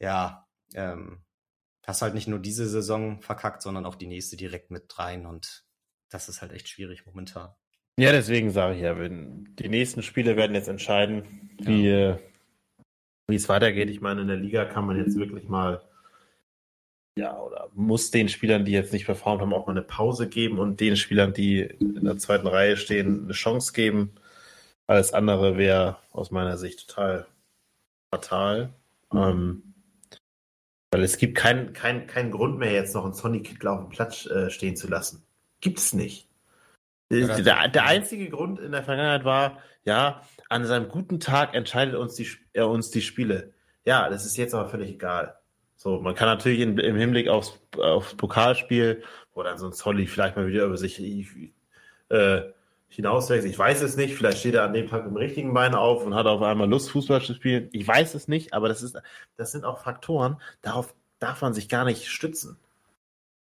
ja, ähm, hast halt nicht nur diese Saison verkackt, sondern auch die nächste direkt mit rein und das ist halt echt schwierig momentan. Ja, deswegen sage ich ja, wenn die nächsten Spiele werden jetzt entscheiden, wie, ja. wie es weitergeht. Ich meine, in der Liga kann man jetzt wirklich mal, ja, oder muss den Spielern, die jetzt nicht performt haben, auch mal eine Pause geben und den Spielern, die in der zweiten Reihe stehen, eine Chance geben. Alles andere wäre aus meiner Sicht total fatal. Ähm, weil es gibt keinen kein, kein Grund mehr, jetzt noch einen Sonny Kittler auf dem Platz äh, stehen zu lassen. Gibt es nicht. Der, der, einzige Grund in der Vergangenheit war, ja, an seinem guten Tag entscheidet uns die, er uns die Spiele. Ja, das ist jetzt aber völlig egal. So, man kann natürlich in, im Hinblick aufs, aufs Pokalspiel, wo dann so ein Solly vielleicht mal wieder über sich äh, hinauswächst. Ich weiß es nicht. Vielleicht steht er an dem Tag im richtigen Bein auf und hat auf einmal Lust, Fußball zu spielen. Ich weiß es nicht, aber das ist, das sind auch Faktoren, darauf darf man sich gar nicht stützen.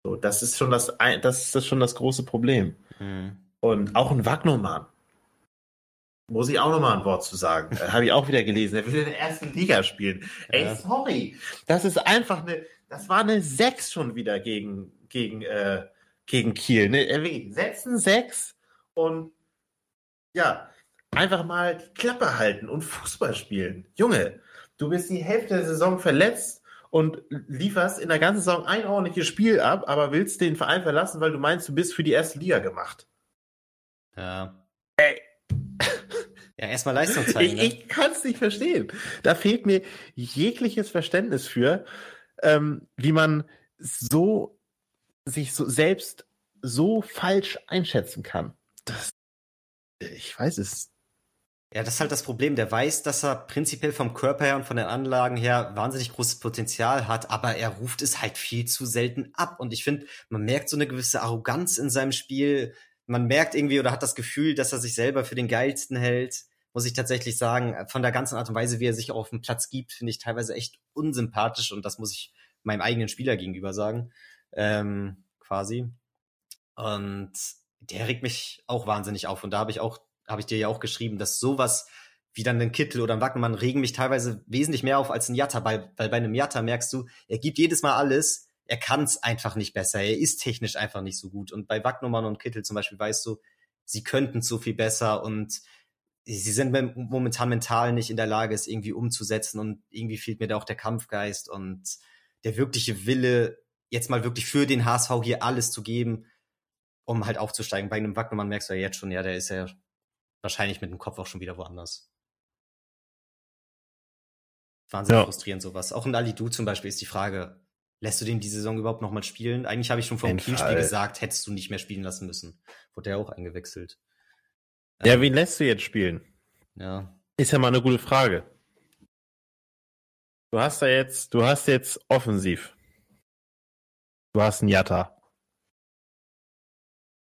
So, das ist schon das, das ist schon das große Problem. Mhm. Und auch ein Wagnermann. Muss ich auch nochmal ein Wort zu sagen. Habe ich auch wieder gelesen. Er will in der ersten Liga spielen. Ey, ja. sorry. Das ist einfach eine, das war eine 6 schon wieder gegen, gegen, äh, gegen Kiel. Ne? Setzen 6 und ja, einfach mal die Klappe halten und Fußball spielen. Junge, du bist die Hälfte der Saison verletzt und lieferst in der ganzen Saison ein ordentliches Spiel ab, aber willst den Verein verlassen, weil du meinst, du bist für die erste Liga gemacht. Ja. Ja, erstmal Leistung zeigen. Ich, ne? ich kann es nicht verstehen. Da fehlt mir jegliches Verständnis für, ähm, wie man so sich so selbst so falsch einschätzen kann. Das, ich weiß es. Ja, das ist halt das Problem. Der weiß, dass er prinzipiell vom Körper her und von den Anlagen her wahnsinnig großes Potenzial hat, aber er ruft es halt viel zu selten ab. Und ich finde, man merkt so eine gewisse Arroganz in seinem Spiel, man merkt irgendwie oder hat das Gefühl, dass er sich selber für den geilsten hält. Muss ich tatsächlich sagen, von der ganzen Art und Weise, wie er sich auf dem Platz gibt, finde ich teilweise echt unsympathisch und das muss ich meinem eigenen Spieler gegenüber sagen, ähm, quasi. Und der regt mich auch wahnsinnig auf und da habe ich auch, habe ich dir ja auch geschrieben, dass sowas wie dann ein Kittel oder ein Wagnermann regen mich teilweise wesentlich mehr auf als ein Jatta, weil, weil bei einem Jatta merkst du, er gibt jedes Mal alles, er kann es einfach nicht besser, er ist technisch einfach nicht so gut. Und bei Wagnermann und Kittel zum Beispiel weißt du, sie könnten so viel besser und sie sind momentan mental nicht in der Lage, es irgendwie umzusetzen und irgendwie fehlt mir da auch der Kampfgeist und der wirkliche Wille, jetzt mal wirklich für den HSV hier alles zu geben, um halt aufzusteigen. Bei einem Wagnermann merkst du ja jetzt schon, ja, der ist ja wahrscheinlich mit dem Kopf auch schon wieder woanders. Wahnsinnig ja. frustrierend sowas. Auch in Ali Du zum Beispiel ist die Frage, lässt du den die Saison überhaupt nochmal spielen? Eigentlich habe ich schon vor dem Kielspiel gesagt, hättest du nicht mehr spielen lassen müssen. Wurde er auch eingewechselt. Ja, ähm, wen lässt du jetzt spielen? Ja. Ist ja mal eine gute Frage. Du hast ja jetzt, du hast jetzt offensiv. Du hast einen Jatta.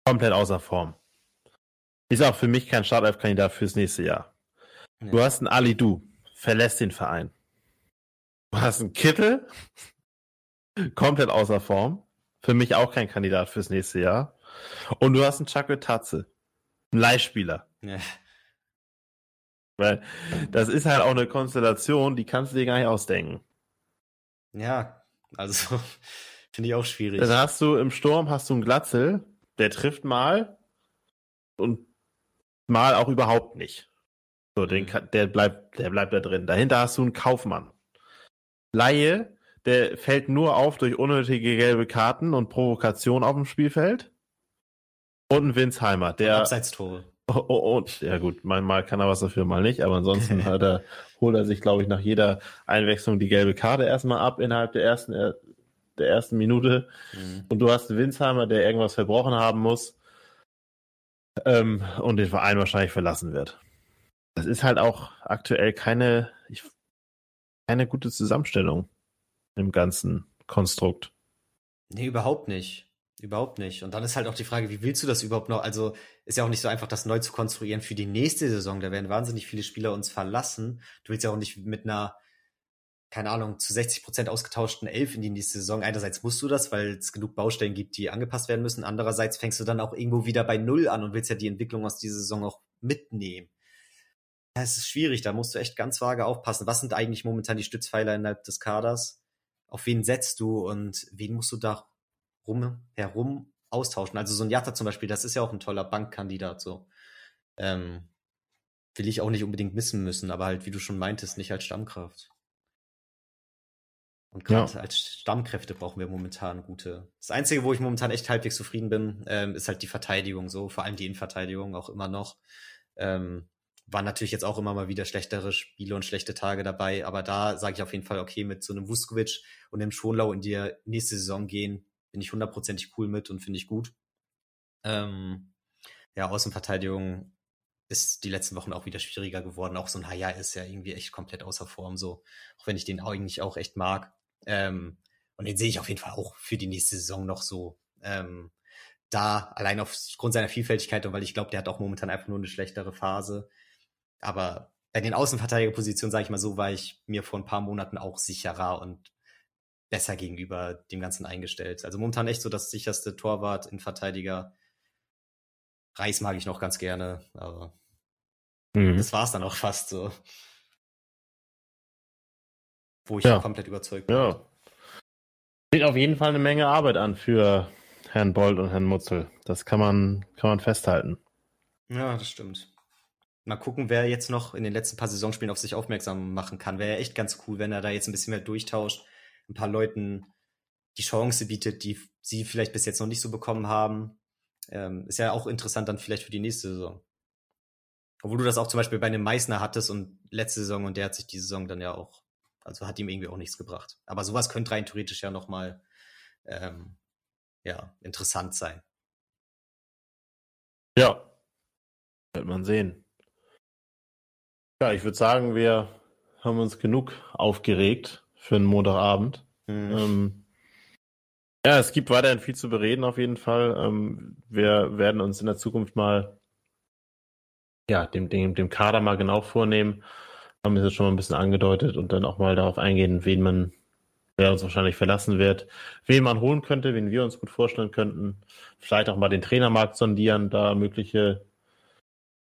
Komplett außer Form. Ist auch für mich kein Startelf-Kandidat fürs nächste Jahr. Nee. Du hast einen Ali Du, verlässt den Verein. Du hast einen Kittel, komplett außer Form. Für mich auch kein Kandidat fürs nächste Jahr. Und du hast einen Chakwe Tatze, einen Leihspieler. Ja. Weil das ist halt auch eine Konstellation, die kannst du dir gar nicht ausdenken. Ja, also finde ich auch schwierig. Dann hast du im Sturm hast du einen Glatzel, der trifft mal und mal auch überhaupt nicht. So, den, mhm. der bleibt, der bleibt da drin. Dahinter hast du einen Kaufmann. Laie, der fällt nur auf durch unnötige gelbe Karten und Provokation auf dem Spielfeld. Und Winsheimer, der. Abseitstore. Oh, oh, und, ja gut, mal kann er was dafür, mal nicht, aber ansonsten hat er, holt er sich, glaube ich, nach jeder Einwechslung die gelbe Karte erstmal ab innerhalb der ersten, äh, der ersten Minute. Mhm. Und du hast einen Winsheimer, der irgendwas verbrochen haben muss ähm, und den Verein wahrscheinlich verlassen wird. Das ist halt auch aktuell keine, ich, keine gute Zusammenstellung im ganzen Konstrukt. Nee, überhaupt nicht. Überhaupt nicht. Und dann ist halt auch die Frage, wie willst du das überhaupt noch? Also ist ja auch nicht so einfach, das neu zu konstruieren für die nächste Saison. Da werden wahnsinnig viele Spieler uns verlassen. Du willst ja auch nicht mit einer, keine Ahnung, zu 60 Prozent ausgetauschten Elf in die nächste Saison. Einerseits musst du das, weil es genug Baustellen gibt, die angepasst werden müssen. Andererseits fängst du dann auch irgendwo wieder bei Null an und willst ja die Entwicklung aus dieser Saison auch mitnehmen. Es ist schwierig, da musst du echt ganz vage aufpassen. Was sind eigentlich momentan die Stützpfeiler innerhalb des Kaders? Auf wen setzt du und wen musst du da rum, herum austauschen? Also so ein Jatta zum Beispiel, das ist ja auch ein toller Bankkandidat, so. Ähm, will ich auch nicht unbedingt missen müssen, aber halt, wie du schon meintest, nicht als Stammkraft. Und gerade ja. als Stammkräfte brauchen wir momentan gute. Das Einzige, wo ich momentan echt halbwegs zufrieden bin, ähm, ist halt die Verteidigung, so vor allem die Innenverteidigung auch immer noch. Ähm, waren natürlich jetzt auch immer mal wieder schlechtere Spiele und schlechte Tage dabei, aber da sage ich auf jeden Fall, okay, mit so einem Vuskovic und dem Schonlau in die nächste Saison gehen, bin ich hundertprozentig cool mit und finde ich gut. Ähm, ja, Außenverteidigung ist die letzten Wochen auch wieder schwieriger geworden. Auch so ein Haya ist ja irgendwie echt komplett außer Form, so, auch wenn ich den eigentlich auch echt mag. Ähm, und den sehe ich auf jeden Fall auch für die nächste Saison noch so. Ähm, da allein aufgrund seiner Vielfältigkeit und weil ich glaube, der hat auch momentan einfach nur eine schlechtere Phase. Aber bei den Außenverteidigerpositionen, sage ich mal so, war ich mir vor ein paar Monaten auch sicherer und besser gegenüber dem Ganzen eingestellt. Also momentan echt so das sicherste Torwart in Verteidiger. Reis mag ich noch ganz gerne, aber mhm. das war es dann auch fast so. Wo ich ja. komplett überzeugt bin. Ja. Steht auf jeden Fall eine Menge Arbeit an für Herrn Bold und Herrn Mutzel. Das kann man, kann man festhalten. Ja, das stimmt. Mal gucken, wer jetzt noch in den letzten paar Saisonspielen auf sich aufmerksam machen kann. Wäre ja echt ganz cool, wenn er da jetzt ein bisschen mehr durchtauscht, ein paar Leuten die Chance bietet, die sie vielleicht bis jetzt noch nicht so bekommen haben. Ähm, ist ja auch interessant dann vielleicht für die nächste Saison. Obwohl du das auch zum Beispiel bei einem Meißner hattest und letzte Saison und der hat sich die Saison dann ja auch, also hat ihm irgendwie auch nichts gebracht. Aber sowas könnte rein theoretisch ja nochmal ähm, ja, interessant sein. Ja, wird man sehen. Ja, ich würde sagen, wir haben uns genug aufgeregt für einen Montagabend. Mhm. Ähm, Ja, es gibt weiterhin viel zu bereden auf jeden Fall. Ähm, wir werden uns in der Zukunft mal ja, dem, dem, dem Kader mal genau vornehmen. Haben wir jetzt schon mal ein bisschen angedeutet und dann auch mal darauf eingehen, wen man, wer uns wahrscheinlich verlassen wird, wen man holen könnte, wen wir uns gut vorstellen könnten. Vielleicht auch mal den Trainermarkt sondieren, da mögliche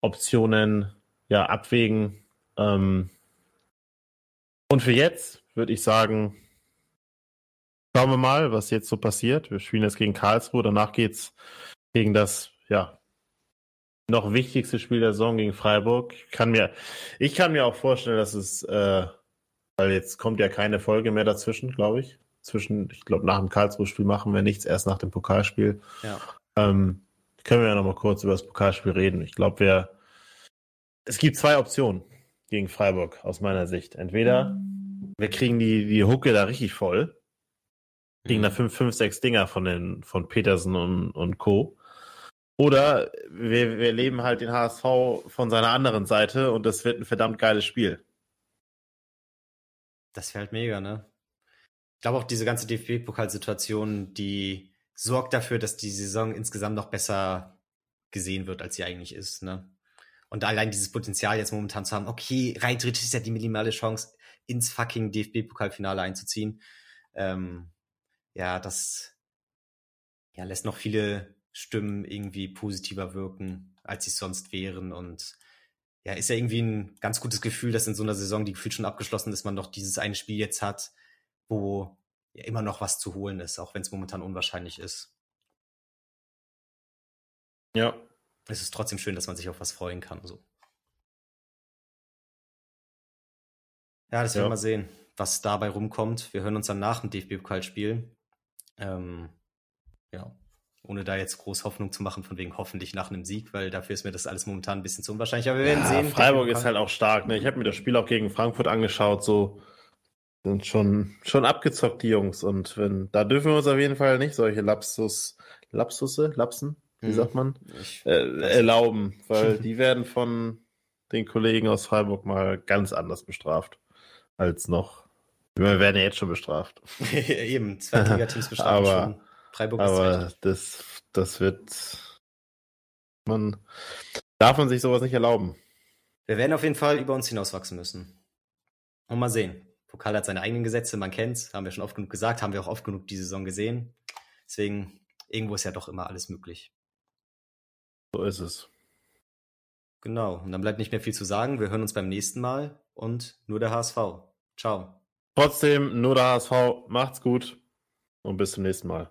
Optionen ja abwägen. Ähm, und für jetzt würde ich sagen, schauen wir mal, was jetzt so passiert. Wir spielen jetzt gegen Karlsruhe, danach geht's gegen das ja noch wichtigste Spiel der Saison gegen Freiburg. Ich kann mir, ich kann mir auch vorstellen, dass es, äh, weil jetzt kommt ja keine Folge mehr dazwischen, glaube ich. Zwischen, ich glaube, nach dem Karlsruhe-Spiel machen wir nichts, erst nach dem Pokalspiel. Ja. Ähm, können wir ja noch mal kurz über das Pokalspiel reden. Ich glaube, wir, es gibt zwei Optionen gegen Freiburg aus meiner Sicht. Entweder wir kriegen die, die Hucke da richtig voll, kriegen mhm. da fünf, fünf, sechs Dinger von den, von Petersen und, und Co. Oder wir, wir leben halt den HSV von seiner anderen Seite und das wird ein verdammt geiles Spiel. Das wäre halt mega, ne? Ich glaube auch diese ganze DFB-Pokalsituation, die sorgt dafür, dass die Saison insgesamt noch besser gesehen wird, als sie eigentlich ist, ne? Und allein dieses Potenzial jetzt momentan zu haben, okay, rein theoretisch ist ja die minimale Chance, ins fucking DFB-Pokalfinale einzuziehen. Ähm, ja, das ja, lässt noch viele Stimmen irgendwie positiver wirken, als sie sonst wären. Und ja, ist ja irgendwie ein ganz gutes Gefühl, dass in so einer Saison, die gefühlt schon abgeschlossen ist, man doch dieses eine Spiel jetzt hat, wo ja immer noch was zu holen ist, auch wenn es momentan unwahrscheinlich ist. Ja. Es ist trotzdem schön, dass man sich auf was freuen kann. So. Ja, das werden wir mal sehen, was dabei rumkommt. Wir hören uns dann nach dem DFB-Pokalspiel. Ähm, ja, ohne da jetzt groß Hoffnung zu machen, von wegen hoffentlich nach einem Sieg, weil dafür ist mir das alles momentan ein bisschen zu unwahrscheinlich. Aber wir werden ja, sehen. Freiburg ist halt auch stark. Ne? Ich habe mir das Spiel auch gegen Frankfurt angeschaut. So sind schon schon abgezockt die Jungs und wenn da dürfen wir uns auf jeden Fall nicht solche Lapsus Lapsusse Lapsen wie hm. sagt man äh, erlauben, weil die werden von den Kollegen aus Freiburg mal ganz anders bestraft als noch. Wir werden ja jetzt schon bestraft. Eben, zwei Teams bestraft aber, schon. Freiburg Aber ist das, das wird man darf man sich sowas nicht erlauben. Wir werden auf jeden Fall über uns hinauswachsen müssen. Und mal sehen. Pokal hat seine eigenen Gesetze, man kennt's, haben wir schon oft genug gesagt, haben wir auch oft genug die Saison gesehen. Deswegen, irgendwo ist ja doch immer alles möglich. So ist es. Genau, und dann bleibt nicht mehr viel zu sagen. Wir hören uns beim nächsten Mal und nur der HSV. Ciao. Trotzdem, nur der HSV. Macht's gut und bis zum nächsten Mal.